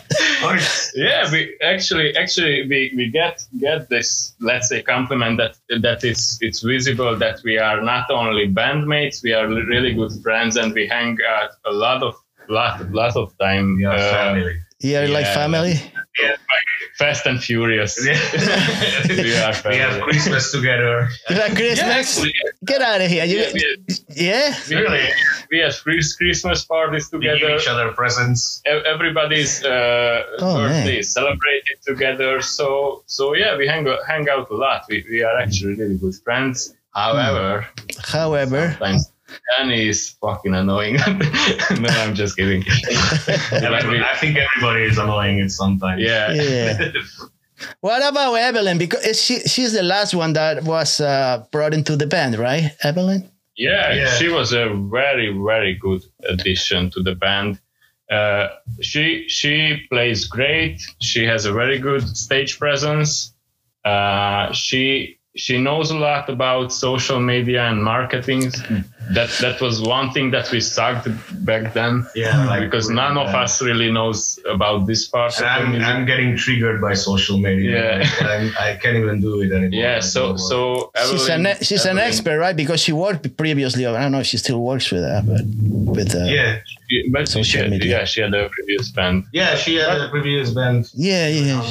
B: Yeah, we actually actually we, we get get this let's say compliment that that it's it's visible that we are not only bandmates, we are really good friends, and we hang out a lot of lot lot of time.
C: Yeah, are
B: uh,
C: family.
A: You're like family.
B: Yeah, like Fast and Furious. (laughs) we are
C: we have. Christmas together.
A: You like Christmas?
B: actually,
A: Get out of here. You,
B: yeah, we,
A: yeah?
C: Really?
B: we have Chris- Christmas parties together.
C: We give
B: together.
C: each other presents.
B: Everybody's uh,
A: Oh,
B: birthday
A: man.
B: is celebrated together. So so yeah, we hang hang out a lot. We, we are actually really good friends. However,
A: However,
B: sometimes Danny is fucking annoying. (laughs) no, I'm just kidding. But
C: Everybody-
B: we-
C: I think everybody is annoying it sometimes.
B: yeah.
A: yeah. (laughs) What about Evelyn? Because she she's the last one that was uh, brought into the band, right? Evelyn?
B: Yeah,
C: Yeah.
B: she was a very, very good addition to the band. Uh, she she plays great. She has a very good stage presence. Uh, she she knows a lot about social media and marketing, (laughs) that that was one thing that we sucked back then.
C: Yeah, like
B: because
C: really
B: none of us really knows about this part.
C: And
B: of
C: I'm. I'm getting triggered by social media.
B: Yeah.
C: Like, (laughs) I'm, I can't even do it anymore.
B: yeah, so so
A: She's an
B: Evelyn-
A: she's an expert, right? Because she worked previously. I don't know if she still works with that, but with uh,
C: yeah,
B: she- but
A: Social
B: she had,
A: media.
B: Yeah, she had a previous band,
C: yeah, she had a previous band.
A: yeah, yeah.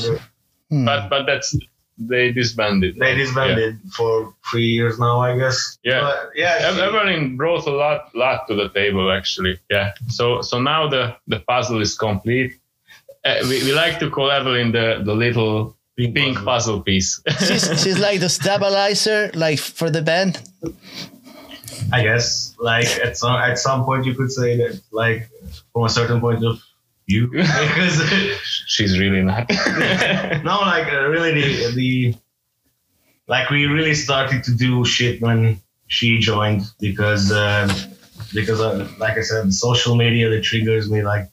A: Hmm.
B: but but that's they disbanded.
C: They disbanded for three years now, I guess.
B: Yeah.
C: But, yeah.
B: Ev-
C: she-
B: Evelyn brought a lot, lot to the table actually. Yeah. So, so now the the puzzle is complete. Uh, we, we like to call Evelyn the the little
C: Pink
B: pink,
C: puzzle.
B: puzzle piece. (laughs)
A: She's she's like the stabilizer, like for the band.
C: I guess, like at some at some point, you could say that, like from a certain point of view, (laughs) because
B: She's really not. (laughs)
C: no, like uh, really the the like we really started to do shit when she joined because uh, because uh, like I said, social media that triggers me like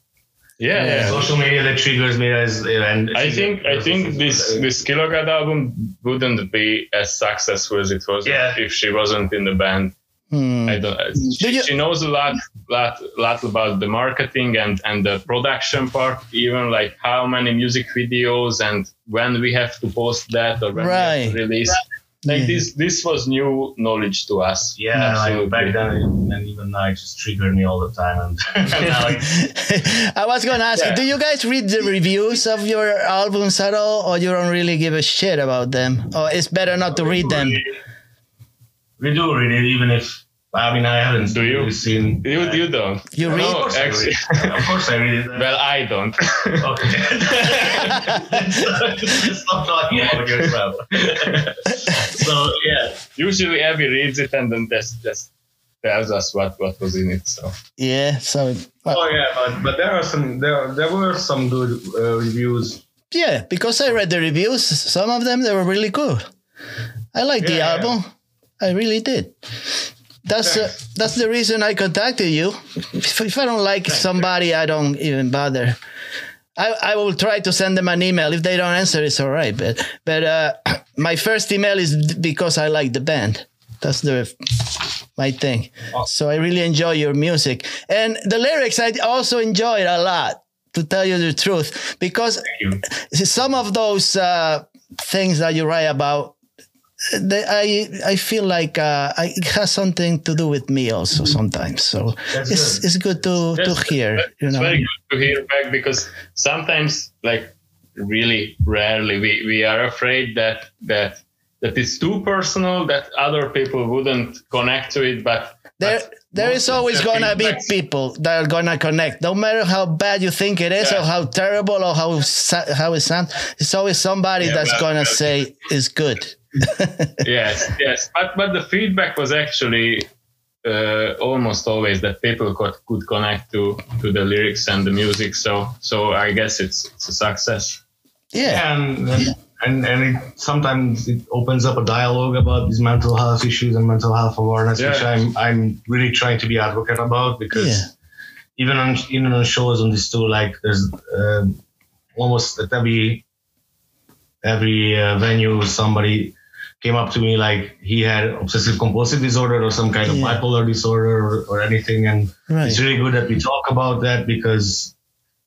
B: yeah. yeah.
C: social media that triggers me as and
B: I think I think this this Kill a God album wouldn't be as successful as it was
C: Yeah.
B: if she wasn't in the band.
A: Hmm.
B: I don't. She,
A: you-
B: she knows a lot, lot, lot about the marketing and and the production part. Even like how many music videos and when we have to post that or when we have to release. Like
A: Yeah.
B: this, this was new knowledge to us.
C: yeah, like back
B: Absolutely.
C: then and even now it just triggered me all the time and, (laughs) and now (laughs)
A: I was gonna ask you,
B: Yeah.
A: do you guys read the reviews of your albums at all, or you don't really give a shit about them, or it's better not to read them?
C: We do read it even if I mean I haven't
B: Do you?
C: really seen
B: You, you don't.
A: You
C: No,
A: read?
C: of course I
B: actually.
C: read. of course I read it.
B: Well, I don't. (laughs)
C: okay. Stop talking about yourself. so yeah,
B: Usually, Abby reads it and then just just tells us what what was in it. So
A: Yeah. So
C: oh yeah, but but there are some there there were some good uh, reviews.
A: yeah, because I read the reviews, some of them they were really good. I like the
C: album. yeah.
A: I really did. That's uh, that's the reason I contacted you. If, if I don't like somebody, I don't even bother. I, I will try to send them an email. If they don't answer, it's all right. But but uh, (clears throat) my first email is because I like the band. That's the my thing. So I really enjoy your music and the lyrics. I also enjoy it a lot. To tell you the truth, because some of those uh, things that you write about, they, I I feel like uh, I, it has something to do with me also sometimes. So
C: That's
A: it's
C: good.
A: it's good to to hear. You know.
B: very good to hear back because sometimes, like really rarely, we, we are afraid that that that it's too personal that other people wouldn't connect to it. But
A: There,
B: but
A: there
B: most
A: is
B: of
A: always gonna be
B: feedbacks-
A: people that are gonna connect, no matter how bad you think it is
B: Yeah.
A: or how terrible or how how it sounds. It's always somebody
B: Yeah,
A: that's gonna
B: well,
A: say it's good. (laughs)
B: yes, yes. But but the feedback was actually uh, almost always that people could, could connect to to the lyrics and the music. So so I guess it's it's a success.
A: Yeah,
C: and and and and it, sometimes it opens up a dialogue about these mental health issues and mental health awareness, which I'm I'm really trying to be advocate about because
A: Yeah.
C: even on even on shows on this tour, like there's um, almost at every every uh, venue somebody came up to me like he had obsessive compulsive disorder or some kind of
A: Yeah.
C: bipolar disorder or, or anything and
A: right.
C: it's really good that we talk about that because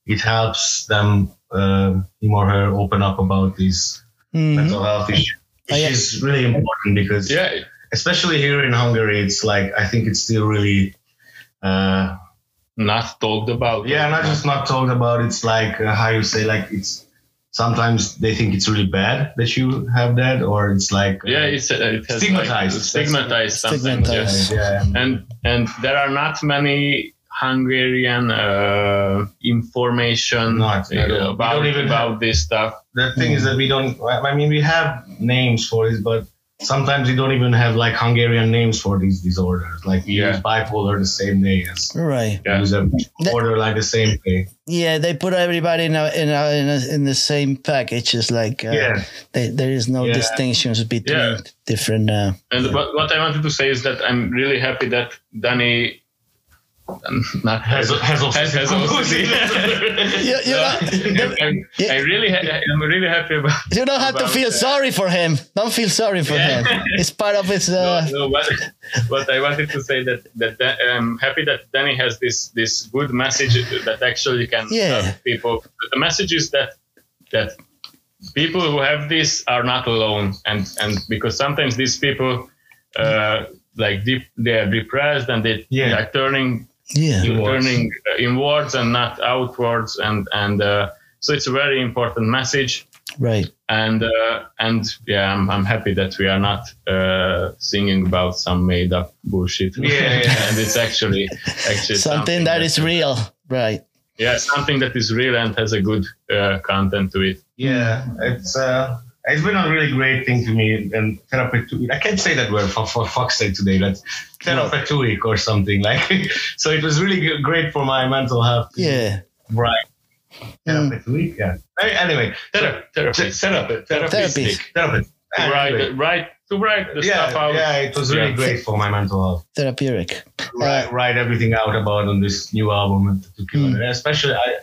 C: it helps them uh, him or her open up about these
A: Mhm.
C: mental health issues which
A: I-
C: is really important because
B: Yeah,
C: especially here in hungary it's like i think it's still really uh,
B: not talked about.
C: yeah not just not talked about it's like uh, how you say like it's sometimes they think it's really bad that you have that or it's like uh,
B: Yeah, it's uh, it has
C: Stigmatized.
B: like, stigmatized sometimes.
A: Stigmatized.
B: Yeah.
C: yeah,
B: and and there are not many Hungarian uh, information
C: Not at all.
B: uh,
C: We
B: about
C: don't even
B: about this stuff.
C: the thing is that we don't i mean we have names for it but sometimes we don't even have like hungarian names for these disorders like we
B: Yeah.
C: use bipolar the same day as
A: Right.
B: Yeah.
C: use a disorder like the same day
A: Yeah, they put everybody in a, in a, in, a, in the same package. It's like uh,
C: Yeah.
A: they, there is no
C: Yeah.
A: distinctions between
B: Yeah.
A: different. Uh,
B: And what, what I wanted to say is that I'm really happy that Danny not
C: Has has
B: has, (laughs) has (laughs)
A: You, you, don't,
B: I'm, I really, ha- I'm really happy about.
A: you don't have to feel
B: that.
A: sorry for him. Don't feel sorry for
B: Yeah.
A: him. It's part of his. (laughs) Uh,
B: no, no, but, but I wanted to say that that, that I'm happy that Danny has this this good message that actually can
A: Yeah.
B: help people. The message is that that people who have this are not alone, and and because sometimes these people uh, like deep, they are depressed and they,
C: Yeah.
B: they are turning
A: yeah.
C: Inwards.
B: turning uh, inwards and not outwards, and and uh, so it's a very important message
A: Right.
B: and uh, and yeah, I'm, I'm happy that we are not uh, singing about some made up bullshit.
C: Yeah, yeah. (laughs)
B: and it's actually actually
A: Something that is real. Right.
B: Yeah, something that is real and has a good uh, content to it.
C: Yeah, it's uh, it's been a really great thing to me and therapeutic. I can't say that word for, for fuck's sake today. That's therapeutic or something like. (laughs) so it was really great for my mental health.
A: Yeah.
C: Right.
A: Mm.
C: Therapeutic. Yeah. Hey, Anyway,
B: Thera- therapy, therapy,
A: Therapy.
C: therapy.
B: To write, write, to write the
C: Yeah,
B: stuff out.
C: yeah, it was really
B: Yeah.
C: great for my mental health.
A: Therapeutic.
C: write, write everything out about on this new album and to kill
A: Mm.
C: God. especially I,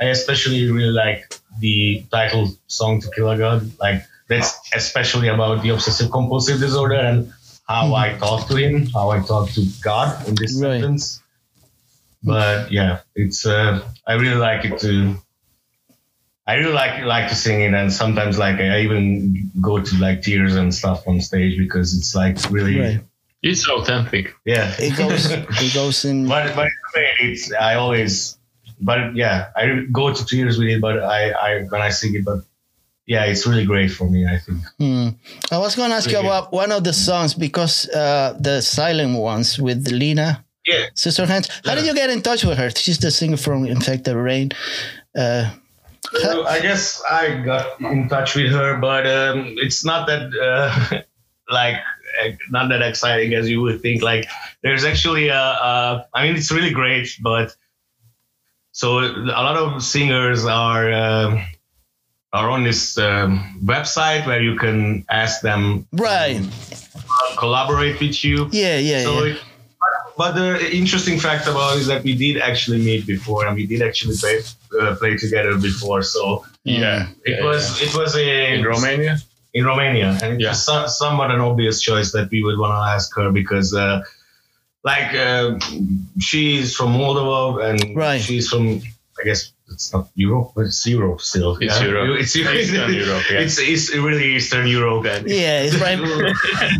C: I especially really like the title song to kill a god like that's especially about the obsessive compulsive disorder and how I talk to him how I talk to God in this.
A: Right.
C: sentence but yeah it's uh, I really like it to I really like like to sing it and sometimes like I even go to like tears and stuff on stage because it's like really
A: Right.
B: It's authentic.
C: yeah
A: It goes. (laughs) it goes in.
C: but but it's I always but yeah I go to tears with it but I I when I sing it but yeah it's really great for me I think
A: Hmm. I was going to ask you
C: Really good.
A: about one of the songs because uh, the silent ones with Lena
C: yeah
A: Scissorhands. How did you get in touch with her? She's the singer from Infected Rain. Uh,
C: so I guess I got in touch with her but um, it's not that uh, (laughs) like not that exciting as you would think like there's actually a, a I mean it's really great but so a lot of singers are um, are on this um, website where you can ask them
A: right.
C: collaborate with you
A: Yeah, yeah,
C: So,
A: yeah.
C: it- but the interesting fact about it is that we did actually meet before, and we did actually play uh, play together before. So
B: Yeah.
C: it
B: yeah,
C: was it was a
B: in Romania.
C: in Romania, and it
B: Yeah.
C: was somewhat an obvious choice that we would want to ask her because, uh, like, uh, she's from Moldova, and
A: Right.
C: she's from I guess it's not Europe, but it's Europe still.
B: It's Europe.
C: It's
B: Eastern Europe, yeah.
C: It's, it's really Eastern Europe. And
A: Yeah, it's right. (laughs)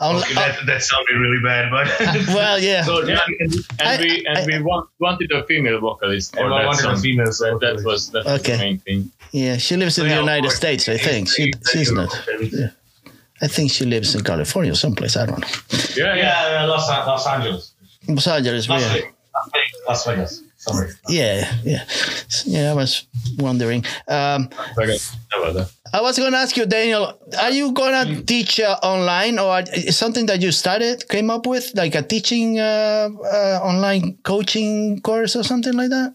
C: Okay, that, that sounded really bad, but (laughs)
A: well, yeah.
C: so
B: Yeah, and, and
A: I-
B: we and
A: I-
B: we want, wanted a female vocalist for
C: Everyone
B: that
C: wanted a
B: song.
C: female
B: That, that was that's
A: Okay.
B: the main thing.
A: Yeah, she lives in
C: So,
A: the
C: yeah,
A: United States, I think. She, she's
C: Europe.
A: not. I think she lives in California or someplace. I don't know.
B: Yeah, yeah.
C: Yeah, Los, Los Angeles.
A: Los Angeles,
C: Las
A: yeah.
C: Vegas. Las Vegas. Las Sorry.
A: Yeah, yeah. Yeah, I was wondering. Um,
B: Okay. How about that?
A: I was going to ask you, Daniel, are you going to teach uh, online or is something that you started, came up with, like a teaching uh, uh, online coaching course or something like that?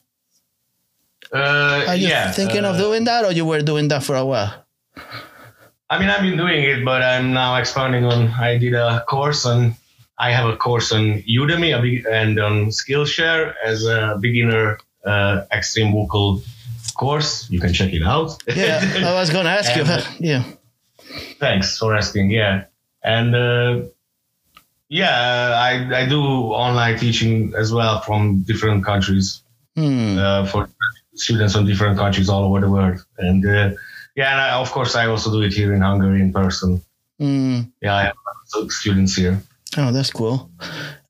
C: Uh,
A: Are you
C: yeah.
A: thinking of
C: uh,
A: doing that or you were doing that for a while?
C: I mean, I've been doing it, but I'm now expanding on. I did a course on. I have a course on Udemy and on Skillshare as a beginner uh, extreme vocal course. You can check it out.
A: Yeah, I was going to ask you.
C: And-
A: Yeah.
C: Thanks for asking. Yeah, and uh, yeah, I I do online teaching as well from different countries
A: Hmm.
C: uh, for students from different countries all over the world. And uh, yeah, and I, of course I also do it here in Hungary in person.
A: Hmm.
C: Yeah, I have students here.
A: Oh, that's cool.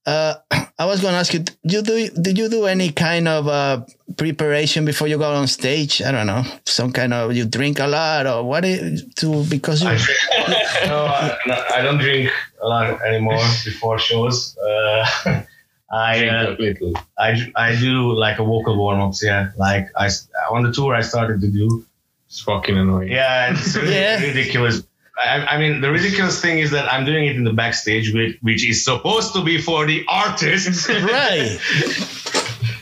A: Uh, (clears throat) I was going to ask you, did you do did you do any kind of uh, preparation before you go on stage? I don't know, some kind of you drink a lot or what? Is, to because you
C: I, (laughs) no, I, no, I don't drink a lot anymore before shows. Uh, (laughs) I,
B: Drink
C: uh. I I do like a vocal warm ups. Yeah, like I s- on the tour I started to do.
B: It's fucking annoying.
C: Yeah, it's (laughs)
A: Yeah.
C: ridiculous. I, I mean, the ridiculous thing is that I'm doing it in the backstage, which, which is supposed to be for the artists. (laughs)
A: right.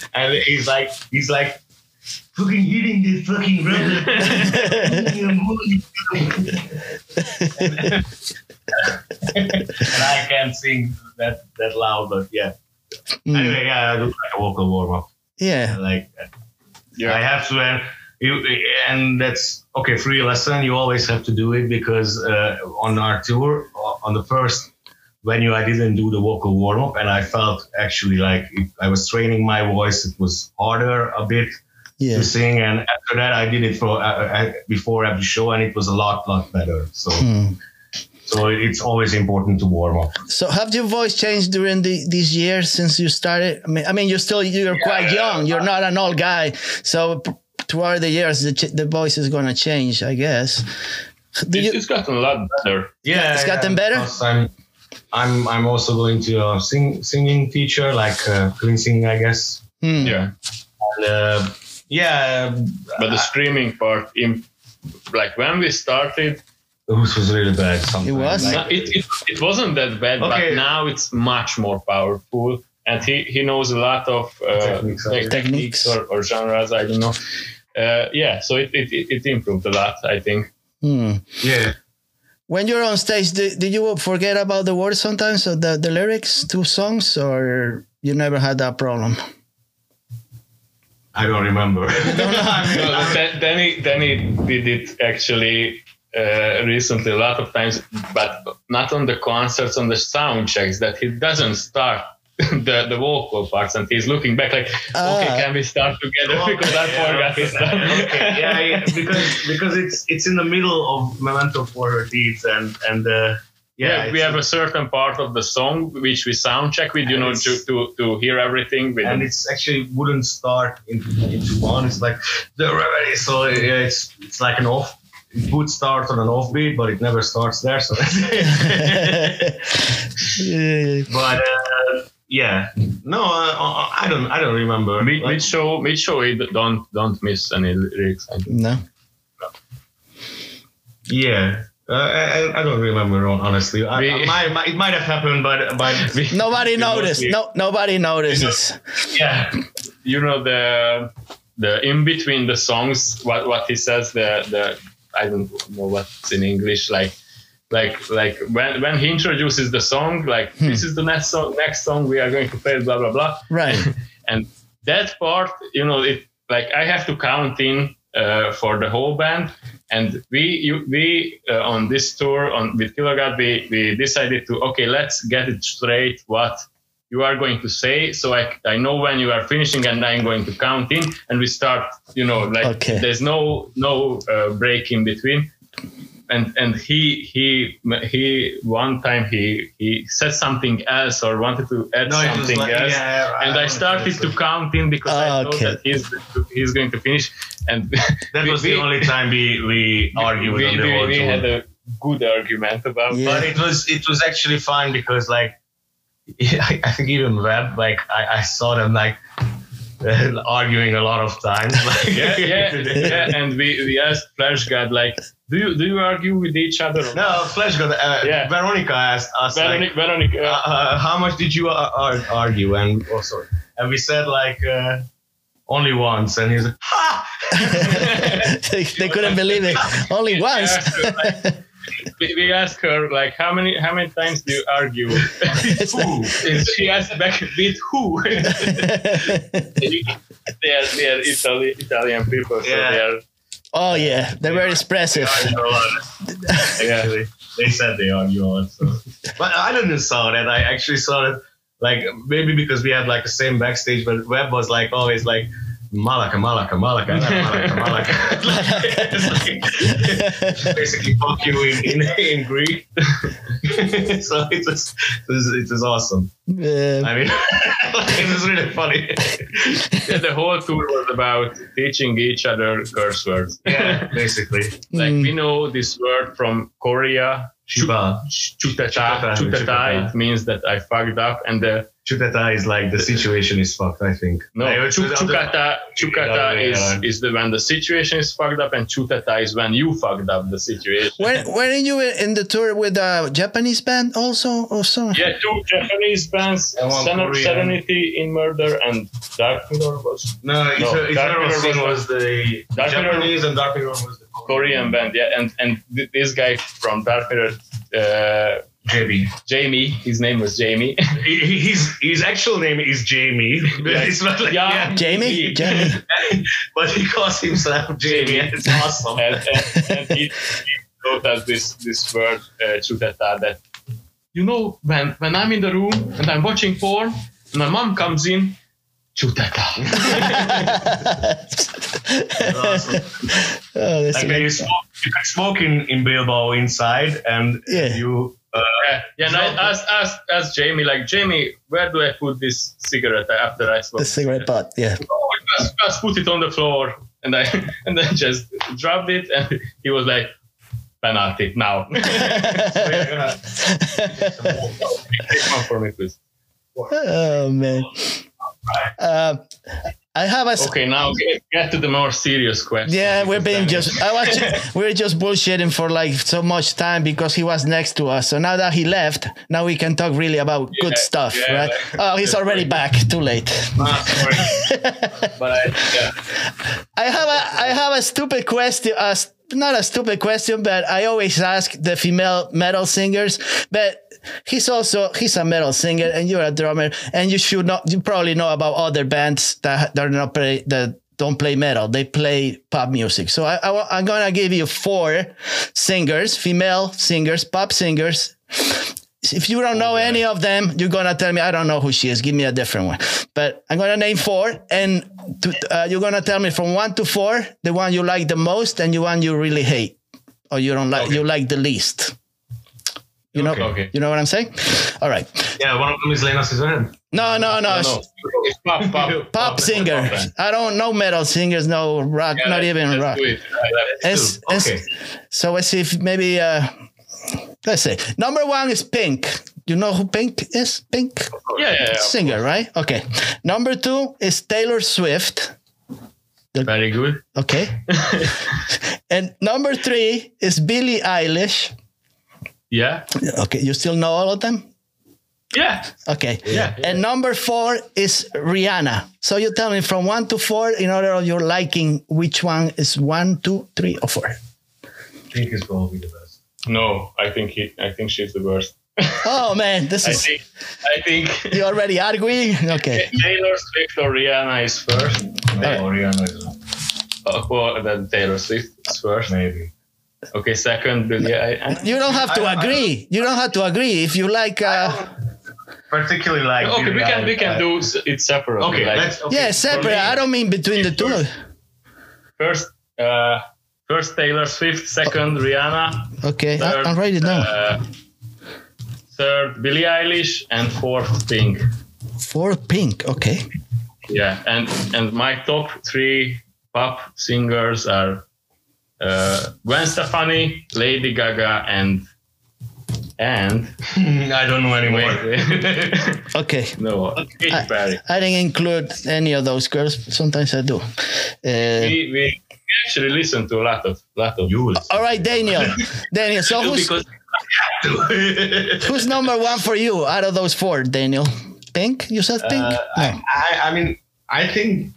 A: (laughs)
C: and he's like, he's like, fucking hitting this fucking rubber. and I can't sing that that loud, but yeah.
A: Mm.
C: Anyway, yeah, I do like a vocal warm up.
A: Yeah.
C: Like
B: Yeah.
C: I have to, and you, and that's okay. Free lesson, you always have to do it because uh, on our tour, on the first venue, I didn't do the vocal warm up, and I felt actually like if I was training my voice. It was harder a bit
A: Yeah.
C: to sing, and after that, I did it for uh, uh, before every show, and it was a lot, lot better. So,
A: Hmm.
C: so it's always important to warm up.
A: So have your voice changed during the, these years since you started? I mean, I mean, you're still you're quite young. You're not an old guy. So throughout the years, the, ch- the voice is going to change, I guess. Do
B: It's,
A: you,
B: it's gotten a lot better.
C: Yeah,
A: It's gotten better?
C: I'm, I'm, I'm also going to a sing, singing teacher, like uh, clean singing, I guess.
A: Hmm.
B: Yeah.
C: And, uh, yeah,
B: But the screaming part, in, like when we started,
C: it was really bad. Sometimes.
A: It was?
B: no,
C: Like,
B: it, it, it wasn't that bad,
C: Okay.
B: but now it's much more powerful. And he, he knows a lot of uh,
C: Techniques,
B: tech-
A: Techniques.
B: or, or genres, I don't know. Uh, yeah, so it, it, it it improved a lot, I think.
A: Hmm.
C: yeah.
A: When you're on stage, do, do you forget about the words sometimes or the, the lyrics to songs, or you never had that problem?
C: I don't remember. (laughs) (laughs) I
B: No, Danny, Danny did it actually uh, recently a lot of times, but not on the concerts, on the sound checks, that he doesn't start (laughs) the, the vocal parts and he's looking back like,
A: Ah.
B: okay, can we start together? because I
C: Yeah,
B: forgot
C: okay.
B: to start.
C: okay, yeah, yeah, because because it's it's in the middle of Memento for Her Deeds and and uh,
B: Yeah,
C: yeah,
B: we have a certain part of the song which we sound check with, you know, to, to, to hear everything. With
C: and it's actually wouldn't start into, into one. It's like the so yeah, it's it's like an off. It would start on an offbeat, but it never starts there. So,
A: Yeah. (laughs) (laughs)
C: but uh, yeah, no, uh, I don't, I don't remember.
B: mid,
C: Like,
B: mid show, mid show, don't don't miss any lyrics. I think.
A: no.
C: yeah, uh, I, I don't remember honestly. I,
B: We-
C: I might, might- it might have happened, but but (laughs)
A: Nobody noticed. No, nobody notices.
C: yeah,
B: you know the the in between the songs what what he says the the I don't know what's in English like like like when when he introduces the song like
A: Hmm.
B: this is the next song next song we are going to play blah blah blah
A: Right. (laughs)
B: and that part you know it like I have to count in uh, for the whole band and we you, we uh, on this tour on with Kilogat we we decided to okay let's get it straight what you are going to say so I, I know when you are finishing and I'm going to count in and we start you know like
A: Okay.
B: there's no no uh, break in between and and he he he one time he he said something else or wanted to add
C: no,
B: something
C: like,
B: else.
C: Yeah,
B: and I started to count in because I
A: Ah,
B: know
A: okay.
B: that he's he's going to finish. And (laughs)
C: That
B: we-
C: was
B: we-
C: the only time we we argued
B: we,
C: on the
B: we, we had a good argument about
A: Yeah.
C: but it was it was actually fine because like (laughs) I, I think even Web like I, I saw them like (laughs) arguing a lot of times. Like
B: yeah, yeah, yeah, and we, we asked Fleshgod like, do you do you argue with each other?
C: no Fleshgod uh,
B: Yeah.
C: Veronica asked us
B: Veronica,
C: like,
B: Veronica,
C: uh,
B: uh,
C: how much did you uh, ar- argue and oh sorry and we said like uh, only once and he's like ha (laughs)
A: they, they couldn't believe it. Only once. (laughs)
B: we, we asked her like, how many how many times do you argue? (laughs)
A: It's like-
B: And she asked back, with who? they are they are Italy, Italian people, so
C: Yeah.
B: they are
A: oh yeah, they're very expressive.
C: argue. Actually, they said they argue a lot. So. But I didn't saw that. I actually saw it like maybe because we had like the same backstage, but Web was like always like Malaka, Malaka, Malaka, Malaka, (laughs) Malaka. It's like- basically fuck you in, in, in Greek. (laughs) so it was, it was it was awesome.
A: Uh,
C: I mean, (laughs) it was really funny.
B: yeah, the whole tour was about teaching each other curse words.
C: yeah, basically.
B: Like
A: Mm.
B: we know this word from Korea,
C: Shiba.
B: chutata.
C: Chutata,
B: Chutata.
C: chutata.
B: It means that I fucked up, and the
C: Chutata is like the situation is fucked, I think.
B: no
C: Like,
B: chuk- chukata. Chukata is
C: yeah.
B: is the when the situation is fucked up, and chutata is when you fucked up the situation.
A: when weren't you in the tour with a Japanese band also or so?
B: Yeah, two Japanese bands,
C: And one
B: Sen-
C: Korean.
B: Serenity in Murder and Dark Mirror was
C: No,
B: No,
C: Eternal
B: Dark Mirror was-
C: was the
B: Dark Mirror-
C: Japanese and Dark Mirror was the
B: Korean band, yeah, and and this guy from Dark Mirror, uh,
C: Jamie.
B: Jamie. His name was Jamie.
C: He- he- His his actual name is Jamie. (laughs) it's not like
B: Yeah.
A: Jamie? Jamie. (laughs)
C: but he calls himself Jamie. and It's awesome.
B: and, and, and he, he wrote us this this word uh, Chuteta that you know when when I'm in the room and I'm watching porn and my mom comes in Chuteta (laughs)
C: awesome.
A: Oh, that's
C: Like you smoke, you can smoke in, in Bilbao inside, and
A: Yeah.
C: you. Uh,
B: yeah yeah and I asked, asked, asked Jamie like Jamie where do I put this cigarette after I smoke
A: the cigarette butt. Yeah.
B: oh, just, just put it on the floor and I (laughs) and then just dropped it and he was like penalty now (laughs) (laughs) Take one for me please
A: oh man. Uh, I have a.
B: Okay, now get, get to the more serious question.
A: Yeah, we're being just. I was. Just, we were just bullshitting for like so much time because he was next to us. So now that he left, now we can talk really about good stuff,
B: yeah,
A: right?
B: like-
A: oh, he's already back. Too late.
C: ah. (laughs)
B: But I, yeah.
A: I have a. I have a stupid question. Uh, not a stupid question, but I always ask the female metal singers. But he's also he's a metal singer, and you're a drummer, and you should not. You probably know about other bands that that are not play that don't play metal. They play pop music. So I, I I'm gonna give you four singers, female singers, pop singers. If you don't know any of them, you're gonna tell me I don't know who she is. Give me a different one. But I'm gonna name four, and to, uh, you're gonna tell me from one to four the one you like the most and the one you really hate, or you don't like you like the least. You know,
B: Okay.
A: you know what I'm saying? All right.
C: Yeah, one of them is Lena Suzanne.
A: No, no, no.
B: No, no. It's pop, pop,
A: Pop singer. I don't know metal singers. No rock.
B: Yeah,
A: not even rock. It's-
C: Okay.
A: So let's see if maybe uh let's say number one is Pink. You know who Pink is? Pink
B: Yeah, yeah, yeah.
A: singer, right? Okay. Number two is Taylor Swift.
B: Very good.
A: Okay. (laughs) and number three is Billie Eilish.
B: Yeah,
A: Okay, you still know all of them?
B: yeah.
A: Okay.
B: Yeah.
A: And number four is Rihanna. So you tell me from one to four in order of your liking, which one is one, two, three, or four?
C: Pink is probably the best.
B: No, I think he. I think she's the worst. (laughs)
A: Oh man, this
B: I
A: is
B: think. I think (laughs)
A: you already arguing? Okay. (laughs)
B: Taylor Swift or Rihanna is first.
C: No, Rihanna is
B: Uh, or then Taylor Swift is first.
C: maybe.
B: Okay, second Billie. I, I,
A: You don't have to
C: I- I-
A: agree. You don't have to agree. If you like uh
C: Particularly like.
B: okay, we
C: Billie
B: can we
C: Eilish.
B: can do s- it separately.
C: Okay,
B: like,
C: let's. Okay.
A: yeah, separate.
B: me,
A: I don't mean between the two.
B: first. Uh, first Taylor Swift, second Rihanna,
A: Okay, I,
B: third,
A: I'm writing it down.
B: uh, third Billie Eilish, and fourth Pink.
A: Fourth pink. Okay.
B: Yeah, and and my top three pop singers are uh, Gwen Stefani, Lady Gaga, and and (laughs)
C: I don't know anymore.
B: wait, (laughs)
A: Okay. (laughs)
B: no, Katy
A: I,
B: Perry.
A: I didn't include any of those girls. Sometimes I do. Uh,
B: We, we actually listen to a lot of lot of
C: you
A: all right, Daniel. Daniel. So who's who's number one for you out of those four, Daniel? Pink? You said pink?
C: Uh,
A: no.
C: I, I mean, I think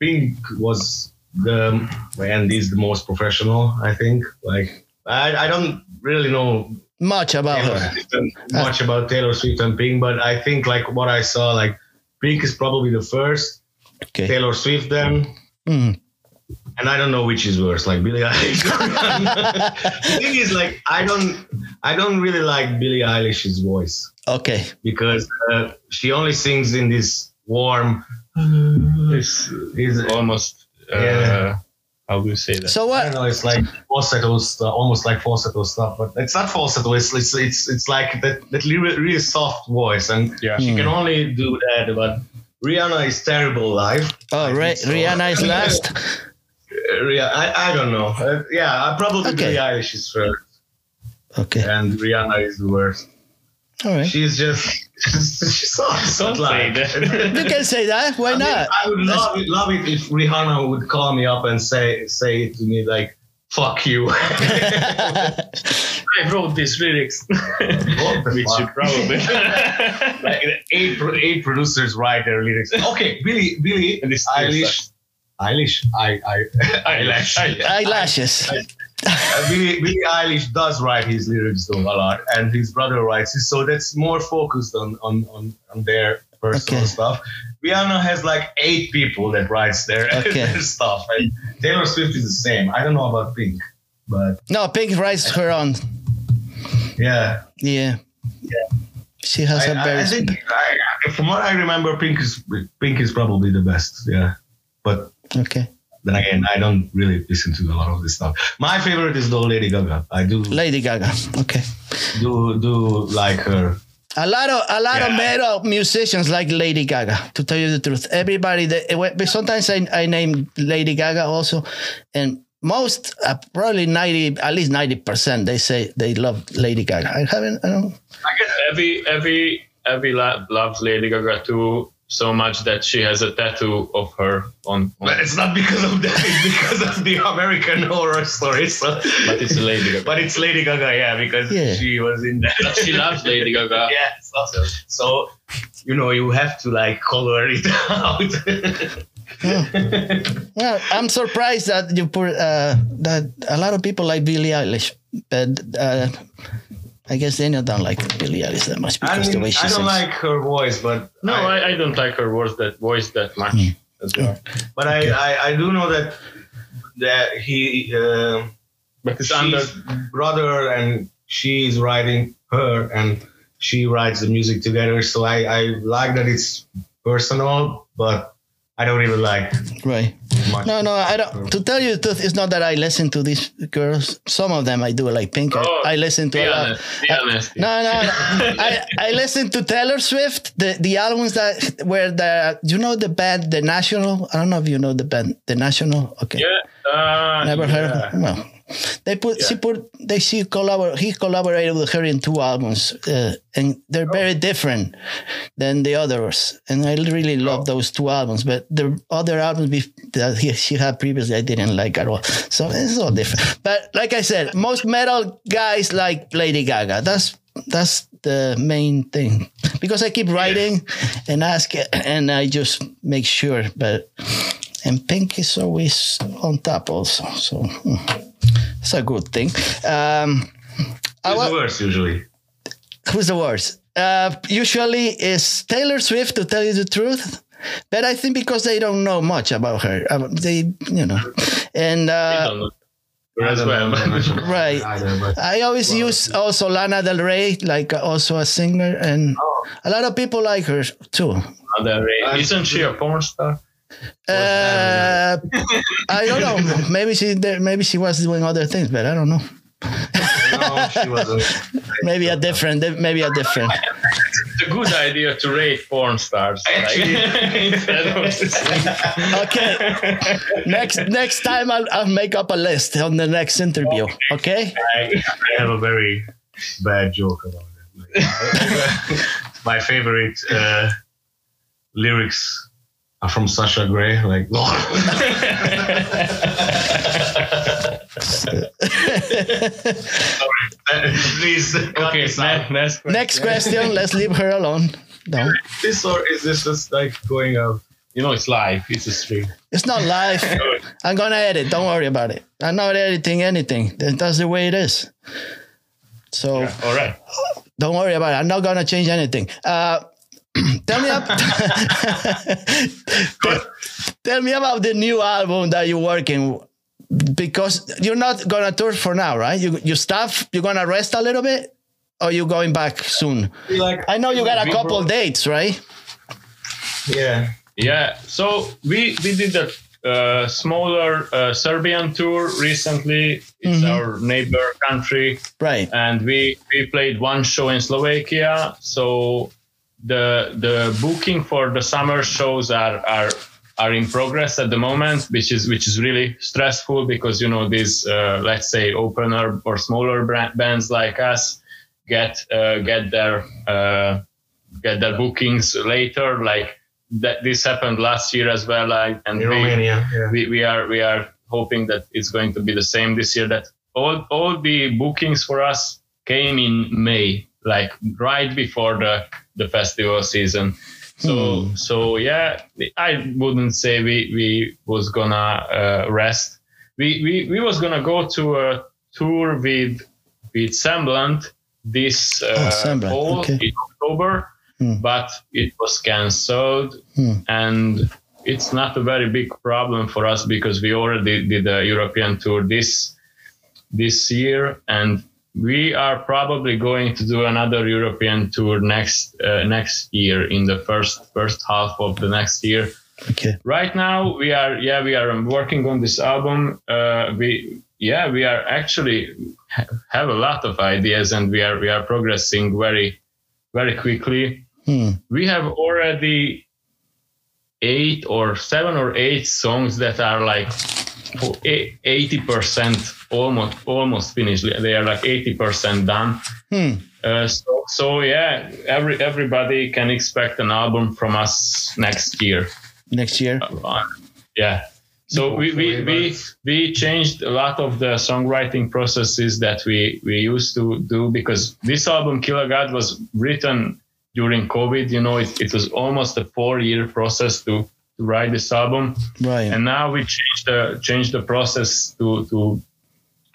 C: Pink was the and is the most professional. I think. Like, I, I don't really know
A: Much about
C: Taylor
A: her.
C: And much about Taylor Swift and Pink, but I think like what I saw, like Pink is probably the first,
A: Okay.
C: Taylor Swift then,
A: Mm.
C: and I don't know which is worse, like Billie Eilish. (laughs) the thing is, like, I don't, I don't really like Billie Eilish's voice
A: Okay.
C: because uh, she only sings in this warm.
B: it's
C: Is
B: almost
C: Yeah.
B: how do you say that?
A: So
C: I
A: what?
C: don't know. It's like falsetto almost like falsetto stuff, but it's not falsetto. It's it's it's, it's like that that really, really soft voice, and
B: Yeah.
C: she can only do that. But Rihanna is terrible live.
A: Oh, Ri-
C: so.
A: Rihanna is (laughs) last.
C: Uh, Rih- I, I don't know. Uh, yeah, I probably
A: Okay.
C: Billie Eilish is first,
A: Okay.
C: and Rihanna is the worst.
A: All right.
C: She's just (laughs) she sucks.
B: Don't say that. (laughs)
A: You can say that. Why
C: I mean,
A: not?
C: I would love it, love it if Rihanna would call me up and say say it to me like "fuck you." (laughs)
B: I wrote these lyrics,
C: What the
B: which you probably.
C: like eight eight producers write their lyrics. Okay, Billy Billy
B: And this
C: Eilish, Eilish, I I
B: Eyelash.
C: Eyelash.
A: Eyelashes.
C: Uh, Billie, Billie Eilish does write his lyrics though a lot, and his brother writes it, so that's more focused on on on, on their personal
A: Okay.
C: stuff. Rihanna has like eight people that writes their, (laughs)
A: Okay.
C: their stuff, and Taylor Swift is the same. I don't know about Pink, but
A: No, Pink writes her own.
C: yeah,
A: Yeah. Yeah. She has
C: I,
A: a very.
C: I think I, from what I remember, Pink is Pink is probably the best. Yeah, but
A: okay.
C: Then again, I don't really listen to a lot of this stuff. My favorite is though Lady Gaga. I do
A: Lady Gaga. Okay.
C: do do like her.
A: A lot of a lot of metal musicians like Lady Gaga. To tell you the truth, everybody. That, but sometimes I, I name Lady Gaga also, and most uh, probably ninety at least ninety percent they say they love Lady Gaga. I haven't. I don't.
B: I guess Every every every lab loves Lady Gaga too so much that she has a tattoo of her on. on
C: But it's not because of that. It's because of the American (laughs) Horror Story. So.
B: but it's Lady Gaga.
C: But it's Lady Gaga, yeah, because
A: Yeah.
C: she was in that.
B: But she loves Lady Gaga. (laughs)
C: yeah, so, so you know you have to like color it (laughs) out.
A: Well, I'm surprised that you put uh, that a lot of people like Billie Eilish, but uh, I guess they don't like Billie Eilish that much
C: I
A: because the way she
C: I don't
A: sings.
C: like her voice, but
B: No,
C: I,
B: I, I don't like her voice that voice that much as well.
C: but I, I, I do know that that he uh,
B: But it's under
C: brother and she's writing her and she writes the music together. So I, I like that it's personal, but I don't even like
A: right.
C: Much.
A: No, no, I don't. To tell you the truth, it's not that I listen to these girls. Some of them I do, like Pink. I-
B: Oh,
A: I, listen to
B: be
A: a lot.
B: honest, be honest.
A: No, no, no. (laughs) I, I listen to Taylor Swift, the, the albums that where the you know the band The National. I don't know if you know the band The National. Okay.
B: Yeah. Uh,
A: Never heard of Well, they put she put they she collabor he collaborated with her in two albums, uh, and they're
B: Oh.
A: very different than the others. And I really love
B: Oh.
A: those two albums, but the other albums that he, she had previously, I didn't like at all. So it's all different. But like I said, most metal guys like Lady Gaga. That's that's the main thing because I keep writing and ask and I just make sure. But and Pink is always on top also. So hmm, it's a good thing. Um, I
C: Who's
A: wa-
C: the worst usually?
A: who's the worst? Uh, usually is Taylor Swift, to tell you the truth. But I think because they don't know much about her, they, you know, and uh,
B: don't know. (laughs) Her as
C: I don't
B: well.
C: know that much about
A: Right.
C: her either, but-
A: I always use also Lana Del Rey, like uh, also a singer, and
C: Oh.
A: a lot of people like her too.
B: Other- Isn't she a porn star?
A: Uh, I don't know. (laughs) Maybe she maybe she was doing other things, but I don't know.
C: no, she wasn't. (laughs)
A: Maybe a different, maybe a different.
B: It's a good idea to rate porn stars. like,
C: Actually-
B: instead (laughs)
A: Okay. Next next time I'll, I'll make up a list on the next interview. Okay.
C: I, I have a very bad joke about it. My favorite uh, lyrics are from Sasha Grey. Like, (laughs) please. cut
B: okay,
C: this
B: next, next question.
A: Next question. Let's leave her alone. No,
C: This or is this just like going out?
B: You know, it's live. It's a stream.
A: it's not live. I'm gonna edit. Don't worry about it. I'm not editing anything. That's the way it is. So
B: All right.
A: don't worry about it. I'm not gonna change anything. Uh, (clears throat) tell me up. (laughs) tell, tell me about the new album that you're working because you're not gonna tour for now, right? You you stop. You're gonna rest a little bit, or you going back soon?
C: Like,
A: I know you got a couple
B: broke-
A: dates, right?
C: yeah.
B: Yeah. So we we did a uh, smaller uh, Serbian tour recently. It's
A: Mhm.
B: our neighbor country,
A: Right.
B: and we we played one show in Slovakia. So the the booking for the summer shows are are are in progress at the moment, which is which is really stressful because you know these uh, let's say opener or smaller brand, bands like us get uh, get their uh, get their bookings later. Like that, this happened last year as well. Like, and
C: In
B: we-
C: Romania. Yeah.
B: we, we are we are hoping that it's going to be the same this year that all all the bookings for us came in May like right before the the festival season so so yeah I wouldn't say we we was gonna uh, rest we, we we was gonna go to a tour with with Semblant this uh,
A: Oh, Semblant,
B: fall
A: okay.
B: in October,
A: Hmm.
B: but it was cancelled,
A: Hmm.
B: and it's not a very big problem for us because we already did a European tour this this year, and we are probably going to do another European tour next uh, next year in the first first half of the next year
A: Okay.
B: right now we are yeah we are working on this album uh, we yeah we are actually have a lot of ideas and we are we are progressing very very quickly
A: Hmm.
B: we have already eight or seven or eight songs that are like 80% almost almost finished. They are like 80% done.
A: Hmm.
B: uh, so, so yeah every everybody can expect an album from us next year.
A: Next year.
B: uh, yeah. So we, we, we, we changed a lot of the songwriting processes that we, we used to do because this album Kill a God was written during covid. You know it, it was almost a four year process to, to write this album
A: Right.
B: and now we changed the changed the process to to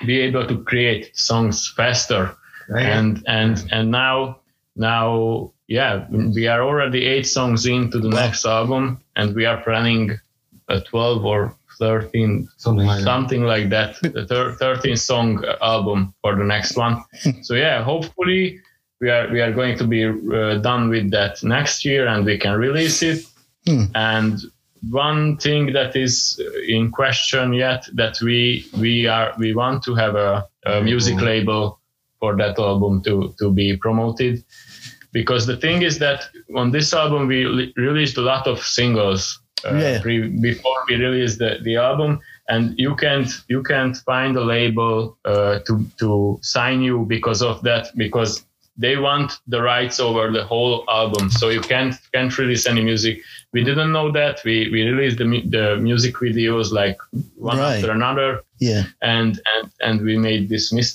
B: be able to create songs faster
C: Right.
B: and and and now now yeah we are already eight songs into the next album and we are planning a 12 or 13
C: something like that.
B: something like that (laughs) the thir- 13 song album for the next one (laughs) so yeah hopefully we are we are going to be uh, done with that next year and we can release it
A: Hmm.
B: and one thing that is in question yet that we we are we want to have a, a music label for that album to to be promoted because the thing is that on this album we li- released a lot of singles uh,
A: Yeah.
B: pre- before we released the, the album and you can't you can't find a label uh, to to sign you because of that because they want the rights over the whole album so you can't can't release any music we didn't know that we we released the, the music videos like one
A: Right.
B: after another
A: Yeah.
B: and and and we made this mis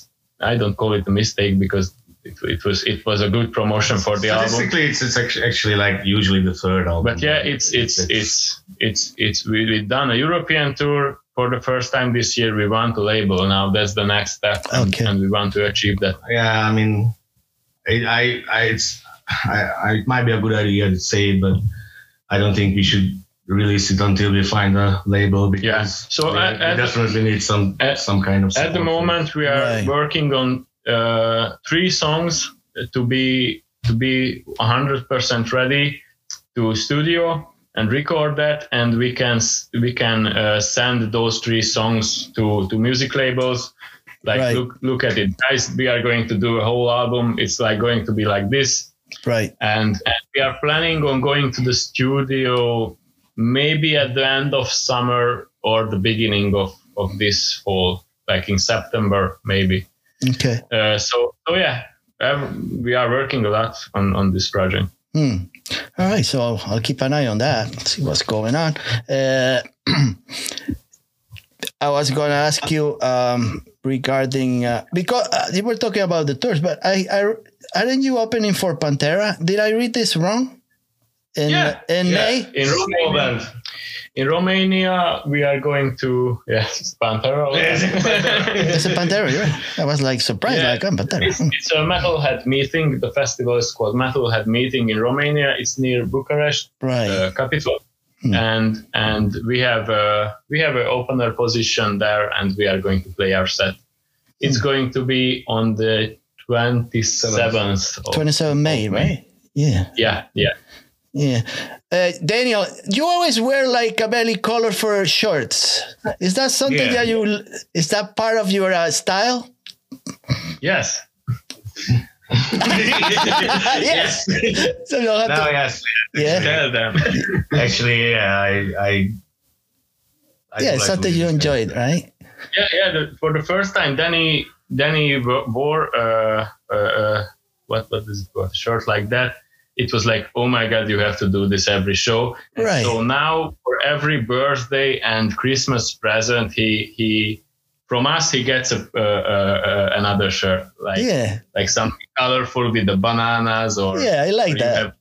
B: i don't call it a mistake because it, it was it was a good promotion for the album
C: Statistically, it's, it's actually, actually like usually the third album.
B: but yeah it's it's it's it's it's we we done a european tour for the first time this year we want a label now that's the next step and,
A: Okay.
B: and we want to achieve that
C: yeah. I mean, I, I, I it's, I, I, it might be a good idea to say it, but I don't think we should release it until we find a label because
B: Yeah. So
C: we,
B: at-
C: we
B: at-
C: definitely need some
B: at-
C: some kind of.
B: at the moment we are
A: Right.
B: working on uh, three songs to be to be 100% ready to studio and record that and we can we can uh, send those three songs to to music labels like
A: Right.
B: look look at it guys we are going to do a whole album it's like going to be like this
A: Right.
B: and, and we are planning on going to the studio maybe at the end of summer or the beginning of, of this fall like in september maybe
A: Okay.
B: uh, so so yeah we are working a lot on, on this project
A: Hmm. All right. So I'll keep an eye on that. See what's going on. Uh, (clears throat) I was going to ask you um, regarding uh, because uh, you were talking about the tours, but I, I aren't you opening for Pantera? Did I read this wrong? In in
B: yeah.
A: May.
B: in romania in romania we are going to (laughs) yes pantera
A: It's a Pantera, right? I was like surprised,
B: Yeah.
A: like I'm Pantera.
B: It's, it's a metalhead meeting. The festival is called Metalhead Meeting in Romania. It's near Bucharest.
A: Right.
B: uh, capital
A: Hmm.
B: and and we have a we have an opener position there and we are going to play our set it's
A: Hmm.
B: going to be on the 27th of,
A: 27 May, right? Yeah.
B: yeah yeah
A: Yeah. Uh, Daniel, you always wear like a belly color for shorts. Is that something
C: Yeah.
A: that you, is that part of your uh, style?
B: yes (laughs)
A: yes. so you'll have
C: No,
A: to,
C: yes.
A: yeah.
C: Actually, yeah, I, I, I
A: Yeah, it's something you enjoyed, right?
B: Yeah yeah the, for the first time danny danny wore uh, uh, uh what what is it called a shirt like that it was like oh my god you have to do this every show And
A: Right.
B: so now for every birthday and christmas present he he from us he gets a, uh, uh, another shirt like
A: Yeah.
B: like something colorful with the bananas or
A: Yeah, I like that.
B: have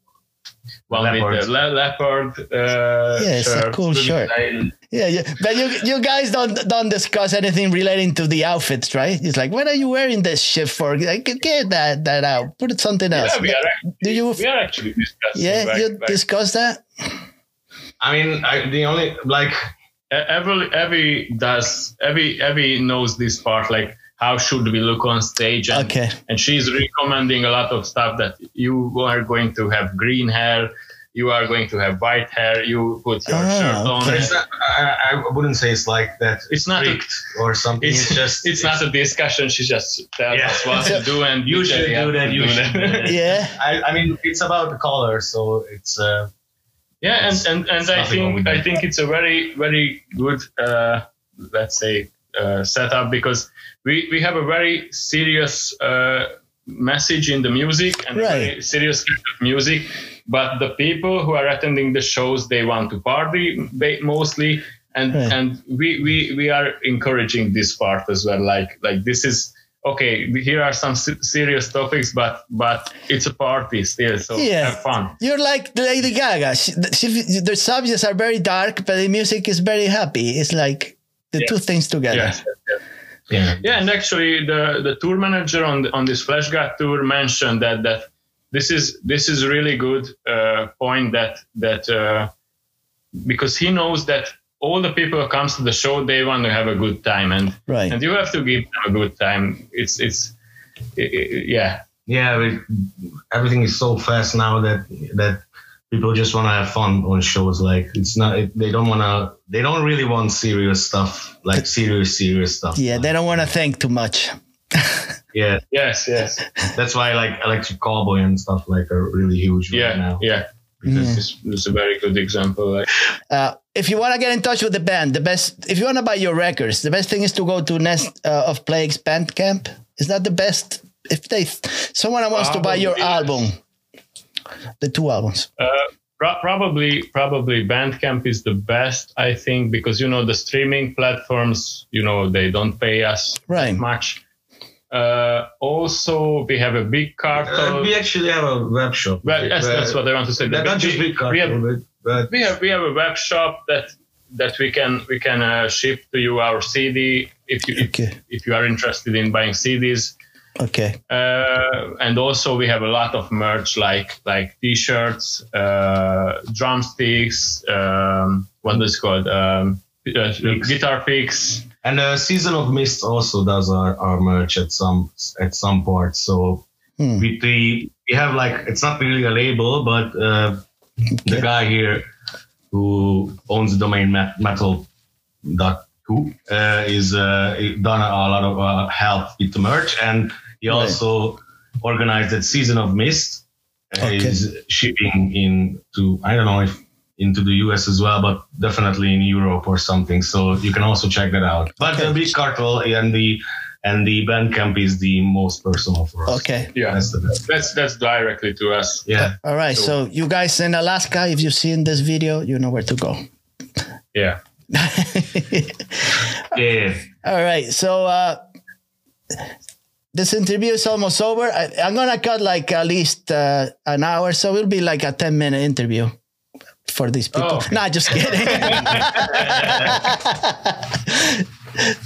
B: one with
C: Leopard.
B: the le- leopard uh,
A: Yeah, it's a
B: shirt.
A: cool shirt.
C: I,
A: Yeah, yeah, but you you guys don't don't discuss anything relating to the outfits, right? It's like, what are you wearing this shit for? Like, get that that out. Put it something else.
B: Yeah, we are actually,
A: Do you?
B: we are actually discussing.
A: Yeah,
B: like-
A: you
B: like-
A: discuss that.
C: I mean, I, the only like
B: every every does every every knows this part like how should we look on stage and,
A: Okay.
B: and she's recommending a lot of stuff that you are going to have green hair you are going to have white hair you put your
A: Ah,
B: shirt on
A: okay.
C: it's not, I, I wouldn't say it's like that.
B: It's not a-
C: or something.
B: it's,
C: It's, just (laughs)
B: it's not a discussion she just tells
C: Yeah.
B: us what to (laughs) do and
C: You should do that, you should that.
A: Yeah.
C: I, I mean, it's about the color, so it's uh,
B: Yeah, and
C: It's-
B: and, and
C: it's
B: I think I think it's a very very good uh, let's say uh, setup because we we have a very serious uh, message in the music and a
A: Right.
B: very serious kind of music, but the people who are attending the shows they want to party mostly. And,
A: Right.
B: and we, we, we are encouraging this part as well. Like like this is okay. Here are some serious topics, but but it's a party still, so
A: Yeah.
B: have fun.
A: You're like Lady Gaga. She, she, the subjects are very dark, but the music is very happy. It's like the
B: Yeah.
A: two things together.
B: Yes, yes, yes.
C: yeah.
B: Yeah, and actually, the the tour manager on the, on this Fleshgod tour mentioned that that this is this is really good uh, point that that uh, because he knows that all the people who comes to the show they want to have a good time and
A: Right.
B: and you have to give them a good time. It's it's i i yeah
C: yeah. But everything is so fast now that that people just want to have fun on shows. Like it's not. It, they don't want to. They don't really want serious stuff. Like serious, serious stuff.
A: Yeah, they don't want to think too much. (laughs)
C: yeah.
B: yes yes
C: That's why like Electric Callboy and stuff like are really huge right
B: yeah
C: now.
B: yeah.
A: Mm.
B: This is a very good example. Like,
A: Uh, if you want to get in touch with the band, the best, if you want to buy your records, the best thing is to go to Nest uh, of Plagues Bandcamp. Is that the best? If they, someone wants to buy your
B: Probably,
A: album, the two albums.
B: Uh, pro- probably probably bandcamp is the best i think because you know the streaming platforms you know they don't pay us
A: Right.
B: much uh, also we have a big
C: Uh, we actually have a web shop.
B: well, yes, that's what i want to say
C: Not, not
B: We-
C: just big
B: we have,
C: but, but
B: we have we have a web shop that that we can we can uh, ship to you our cd if you if,
A: Okay.
B: if you are interested in buying cds
A: Okay.
B: uh, and also we have a lot of merch like like t-shirts uh, drumsticks um, what is called um, uh, guitar picks
C: And uh, Season of Mist also does our, our merch at some at some part. So
A: Hmm.
C: we we we have like it's not really a label, but uh, the guy here who owns the domain metal dot co uh, is uh, done a lot of uh, help with the merch, and he
A: Right.
C: also organized that Season of Mist. Uh,
A: Okay.
C: Is shipping in to I don't know if into the US as well, but definitely in Europe or something. So you can also check that out. But
A: Okay.
C: the big cartel and the and the Bandcamp is the most personal for us.
A: Okay.
B: yeah
C: That's the best.
B: that's that's directly to us
C: Yeah.
A: All right. So you guys in Alaska, if you've seen this video, you know where to go. (laughs)
B: yeah
C: Yeah.
A: All right. So uh, this interview is almost over. I, I'm gonna cut like at least uh, an hour, so it'll be like a 10 minute interview for these people.
B: Oh.
A: Nah, just kidding. (laughs)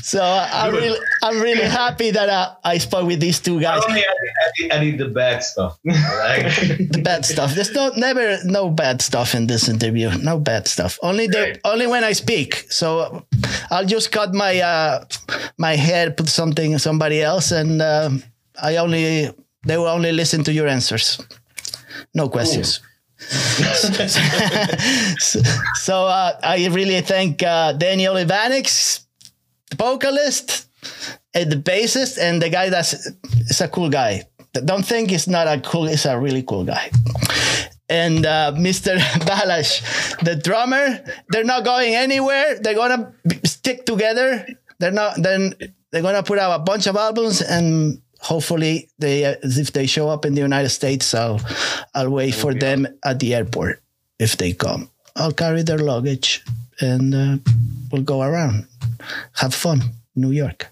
A: so I'm really, I'm really happy that uh, I spoke with these two guys.
C: Only edit, edit the bad stuff. (laughs) Like, (laughs)
A: the bad stuff. There's no never no bad stuff in this interview. No bad stuff. Only the
B: Great.
A: only when I speak. So I'll just cut my uh, my hair, put something in somebody else, and uh, I only they will only listen to your answers. No questions. so (laughs) so, uh, I really thank uh, Daniel Ivanics, the vocalist, and the bassist, and the guy that's is a cool guy. Don't think he's not a cool. He's a really cool guy. And uh, Mr. (laughs) Balázs, the drummer, they're not going anywhere. They're gonna stick together. They're not. Then they're gonna put out a bunch of albums, and hopefully, they uh, if they show up in the United States, I'll I'll wait for them at the airport if they come. I'll carry their luggage, and uh, we'll go around, have fun, New York,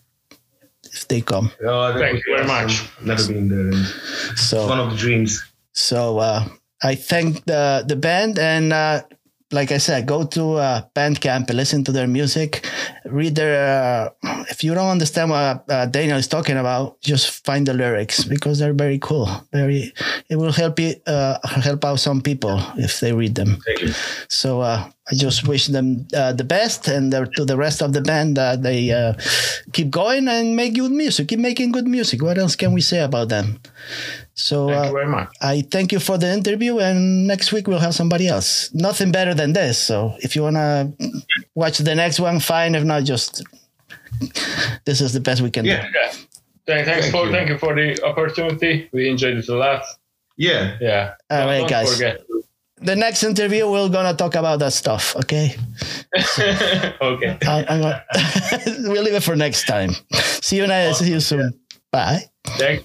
A: if they come.
C: oh,
B: Thank you very much.
C: Never been there. It's
A: So
C: one of the dreams.
A: So uh, I thank the the band, and uh, like I said, go to uh, Bandcamp, listen to their music, read their. Uh, if you don't understand what uh, Daniel is talking about, just find the lyrics because they're very cool. Very, it will help you uh, help out some people if they read them. So uh, I just wish them uh, the best, and the, to the rest of the band that they uh, keep going and make good music, keep making good music. What else can we say about them? So
B: Thank
A: uh,
B: you very much.
A: I thank you for the interview, and next week we'll have somebody else. Nothing better than this. So if you wanna watch the next one, fine. If not, just this is the best we can
C: Yeah.
B: Yeah. Thank, thanks
C: Thank
B: for
C: you.
B: thank you for the opportunity. We enjoyed it a lot.
C: Yeah.
B: Yeah.
A: All
B: Don't-
A: right,
B: don't
A: guys.
B: forget.
A: The next interview we're gonna talk about that stuff. Okay, (laughs)
B: okay.
A: I, I'm gonna (laughs) we'll leave it for next time. See you next. See you soon. Bye.
B: Thank